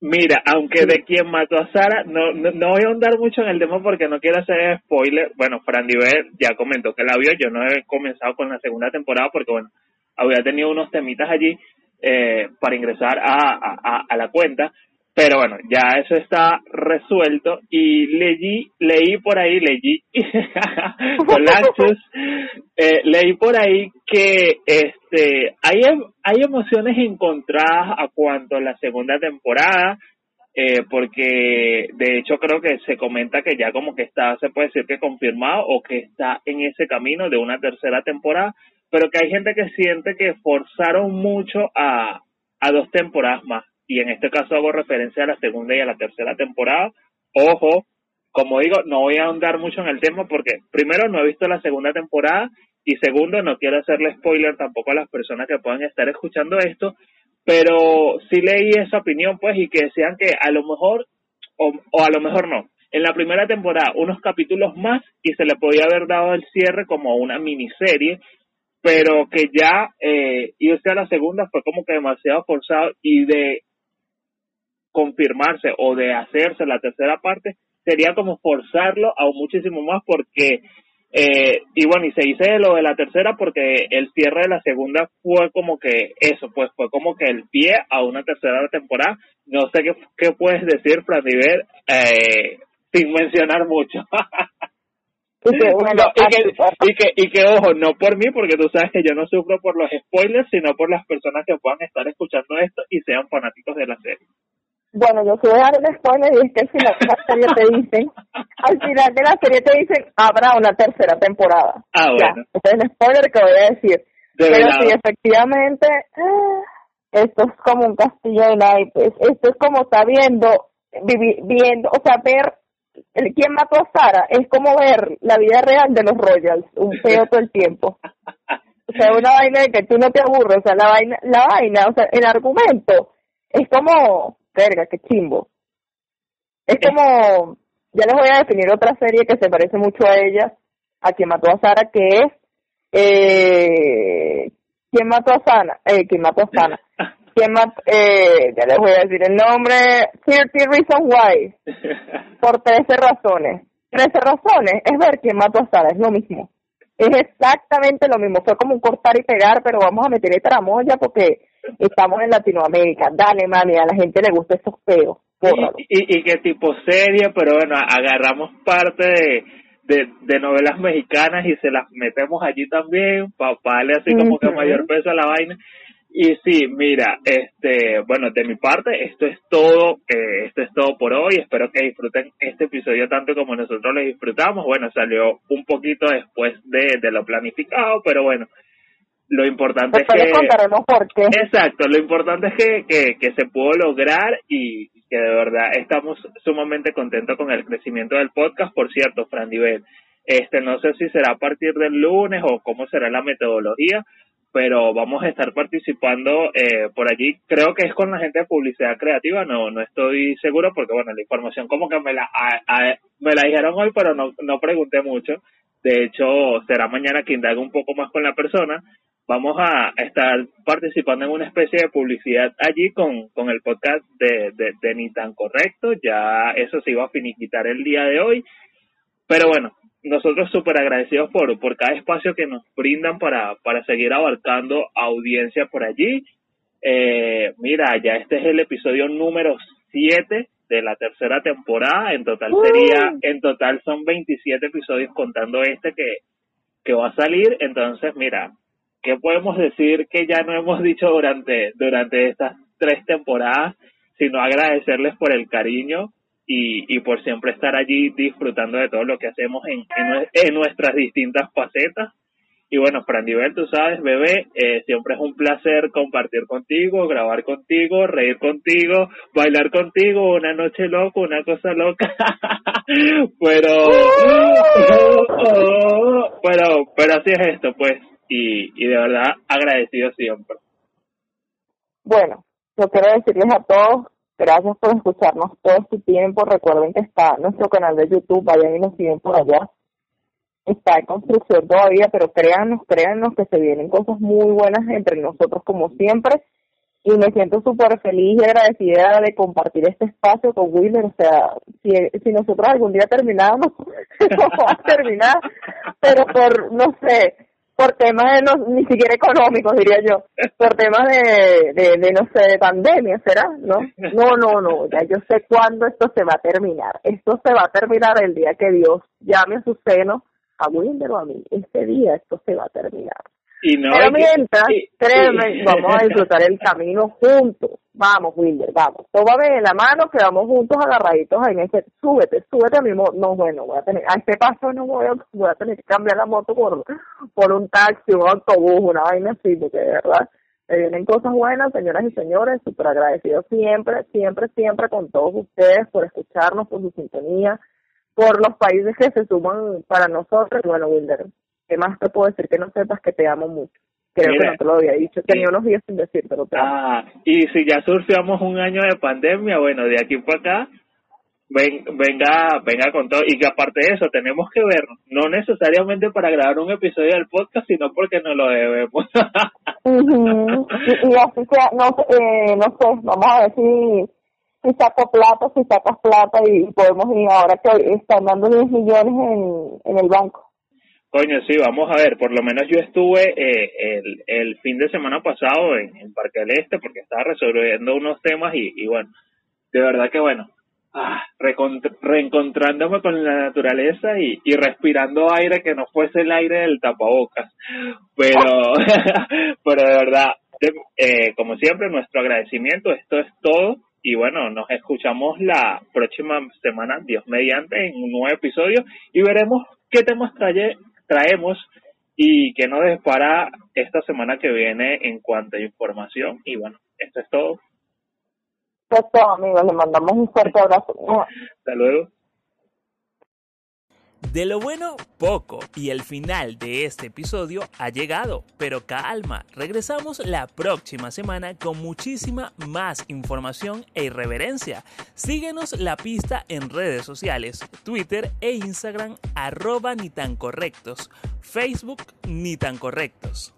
Mira, aunque de quién mató a Sara, no, no, voy a ahondar mucho en el tema porque no quiero hacer spoiler. Bueno, Fran Diver ya comentó que la vio, yo no he comenzado con la segunda temporada porque, bueno, había tenido unos temitas allí eh, para ingresar a, a, a la cuenta, pero bueno, ya eso está resuelto y leí, leí por ahí, leí, con eh, leí por ahí que este hay, hay emociones encontradas a cuanto a la segunda temporada, eh, porque de hecho creo que se comenta que ya como que está, se puede decir que confirmado o que está en ese camino de una tercera temporada, pero que hay gente que siente que forzaron mucho a, a dos temporadas más. Y en este caso hago referencia a la segunda y a la tercera temporada. Ojo, como digo, no voy a ahondar mucho en el tema porque primero no he visto la segunda temporada y segundo no quiero hacerle spoiler tampoco a las personas que puedan estar escuchando esto, pero sí leí esa opinión pues y que decían que a lo mejor o, o a lo mejor no. En la primera temporada unos capítulos más y se le podía haber dado el cierre como una miniserie pero que ya eh, irse a la segunda fue como que demasiado forzado y de confirmarse o de hacerse la tercera parte sería como forzarlo aún muchísimo más porque eh, y bueno y se dice lo de la tercera porque el cierre de la segunda fue como que eso pues fue como que el pie a una tercera temporada. No sé qué, qué puedes decir Fran eh, sin mencionar mucho. Y que, y, que, ojo, no por mí, porque tú sabes que yo no sufro por los spoilers, sino por las personas que puedan estar escuchando esto y sean fanáticos de la serie. Bueno, yo quiero dar un spoiler y es que al final de la serie te dicen, al final de la serie te dicen, habrá una tercera temporada. Ah, bueno. este es el spoiler que voy a decir. Pero sí, efectivamente, eh, esto es como un castillo de naipes. Esto es como está viendo, viviendo, o sea, ver el quien mató a Sara es como ver la vida real de los Royals, un feo todo el tiempo. O sea, una vaina de que tú no te aburres, o sea, la vaina, la vaina, o sea, el argumento es como, verga, qué chimbo. Es como, ya les voy a definir otra serie que se parece mucho a ella, a quien mató a Sara, que es, eh, ¿quién mató a Sana? Eh, ¿quién mató a Sana? ¿Quién mató? Eh, ya les voy a decir el nombre, 30 Reasons Why. por 13 razones. 13 razones es ver quién mató a Sara, es lo mismo. Es exactamente lo mismo, fue como un cortar y pegar, pero vamos a meter tramoya porque estamos en Latinoamérica. Dale, mami, a la gente le gusta esos peos. Y, y, qué tipo serie, pero bueno, agarramos parte de, de, novelas mexicanas y se las metemos allí también, para darle así como que mayor peso a la vaina. Y sí, mira, este, bueno, de mi parte, esto es todo, eh, esto es todo por hoy. Espero que disfruten este episodio tanto como nosotros lo disfrutamos. Bueno, salió un poquito después de, de lo planificado, pero bueno, lo importante es que... contaremos por qué. Exacto, lo importante es que, que, que se pudo lograr y que de verdad estamos sumamente contentos con el crecimiento del podcast. Por cierto, Fran Divel, este, no sé si será a partir del lunes o cómo será la metodología, pero vamos a estar participando eh, por allí. Creo que es con la gente de publicidad creativa, no no estoy seguro porque, bueno, la información como que me la, me la dijeron hoy, pero no, no pregunté mucho. De hecho, será mañana que indague un poco más con la persona. Vamos a estar participando en una especie de publicidad allí con, con el podcast de, de, de Ni Tan Correcto. Ya eso se iba a finiquitar el día de hoy. Pero bueno, nosotros súper agradecidos por, por cada espacio que nos brindan para, para seguir abarcando audiencia por allí. Eh, mira, ya este es el episodio número 7 de la tercera temporada. En total sería, en total son 27 episodios contando este que, que va a salir. Entonces, mira, ¿qué podemos decir que ya no hemos dicho durante, durante estas tres temporadas? Sino agradecerles por el cariño, y, y por siempre estar allí disfrutando de todo lo que hacemos en, en, nuestras distintas facetas. Y bueno, Frandivel, tú sabes, bebé, eh, siempre es un placer compartir contigo, grabar contigo, reír contigo, bailar contigo, una noche loca, una cosa loca. pero, pero, pero así es esto, pues, y, y de verdad agradecido siempre. Bueno, yo quiero decirles a todos Gracias por escucharnos todo este tiempo. Recuerden que está nuestro canal de YouTube, vayan y nos siguen por allá. Está en construcción todavía, pero créanos, créanos que se vienen cosas muy buenas entre nosotros como siempre. Y me siento súper feliz y agradecida de compartir este espacio con Willer. O sea, si, si nosotros algún día terminamos, no a terminar, pero por, no sé, por temas de no, ni siquiera económicos, diría yo, por temas de, de, de, no sé, de pandemia, ¿será? ¿No? No, no, no, ya yo sé cuándo esto se va a terminar. Esto se va a terminar el día que Dios llame a su seno, a Winder o a mí. Ese día esto se va a terminar. Y no Pero mientras, créeme, vamos a disfrutar el camino juntos. Vamos, Wilder, vamos. Tómame de la mano que vamos juntos agarraditos en ese. Súbete, súbete a mi moto. No, bueno, voy a tener. A este paso no voy a, voy a tener que cambiar la moto por, por un taxi, un autobús, una vaina así, porque de verdad Me vienen cosas buenas, señoras y señores, súper agradecido siempre, siempre, siempre con todos ustedes por escucharnos, por su sintonía, por los países que se suman para nosotros. Y bueno, Wilder, ¿qué más te puedo decir que no sepas que te amo mucho? Creo que no te lo había dicho, tenía unos días sin decírtelo. Ah, y si ya surfeamos un año de pandemia, bueno, de aquí para acá, ven, venga, venga con todo. Y que aparte de eso, tenemos que ver, no necesariamente para grabar un episodio del podcast, sino porque nos lo debemos. y, así sea, no, eh, no sé, vamos a ver si, si saco plata, si sacas plata y podemos ir ahora que están dando 10 millones en, en el banco. Coño, sí, vamos a ver, por lo menos yo estuve eh, el, fin de semana pasado en, en Parque del Este porque estaba resolviendo unos temas y, y bueno, de verdad que bueno, ah, reencontrándome con la naturaleza y, y respirando aire que no fuese el aire del tapabocas. Pero, pero de verdad, eh, como siempre, nuestro agradecimiento, esto es todo. Y bueno, nos escuchamos la próxima semana, Dios mediante, en un nuevo episodio y veremos qué temas trae, traemos y qué nos depara esta semana que viene en cuanto a información. Y bueno, esto es todo. Perfecto, amigos, le mandamos un fuerte abrazo. Hasta luego. De lo bueno, poco, y el final de este episodio ha llegado, pero calma, regresamos la próxima semana con muchísima más información e irreverencia. Síguenos la pista en redes sociales, Twitter e Instagram, arroba correctos, Facebook ni tan correctos.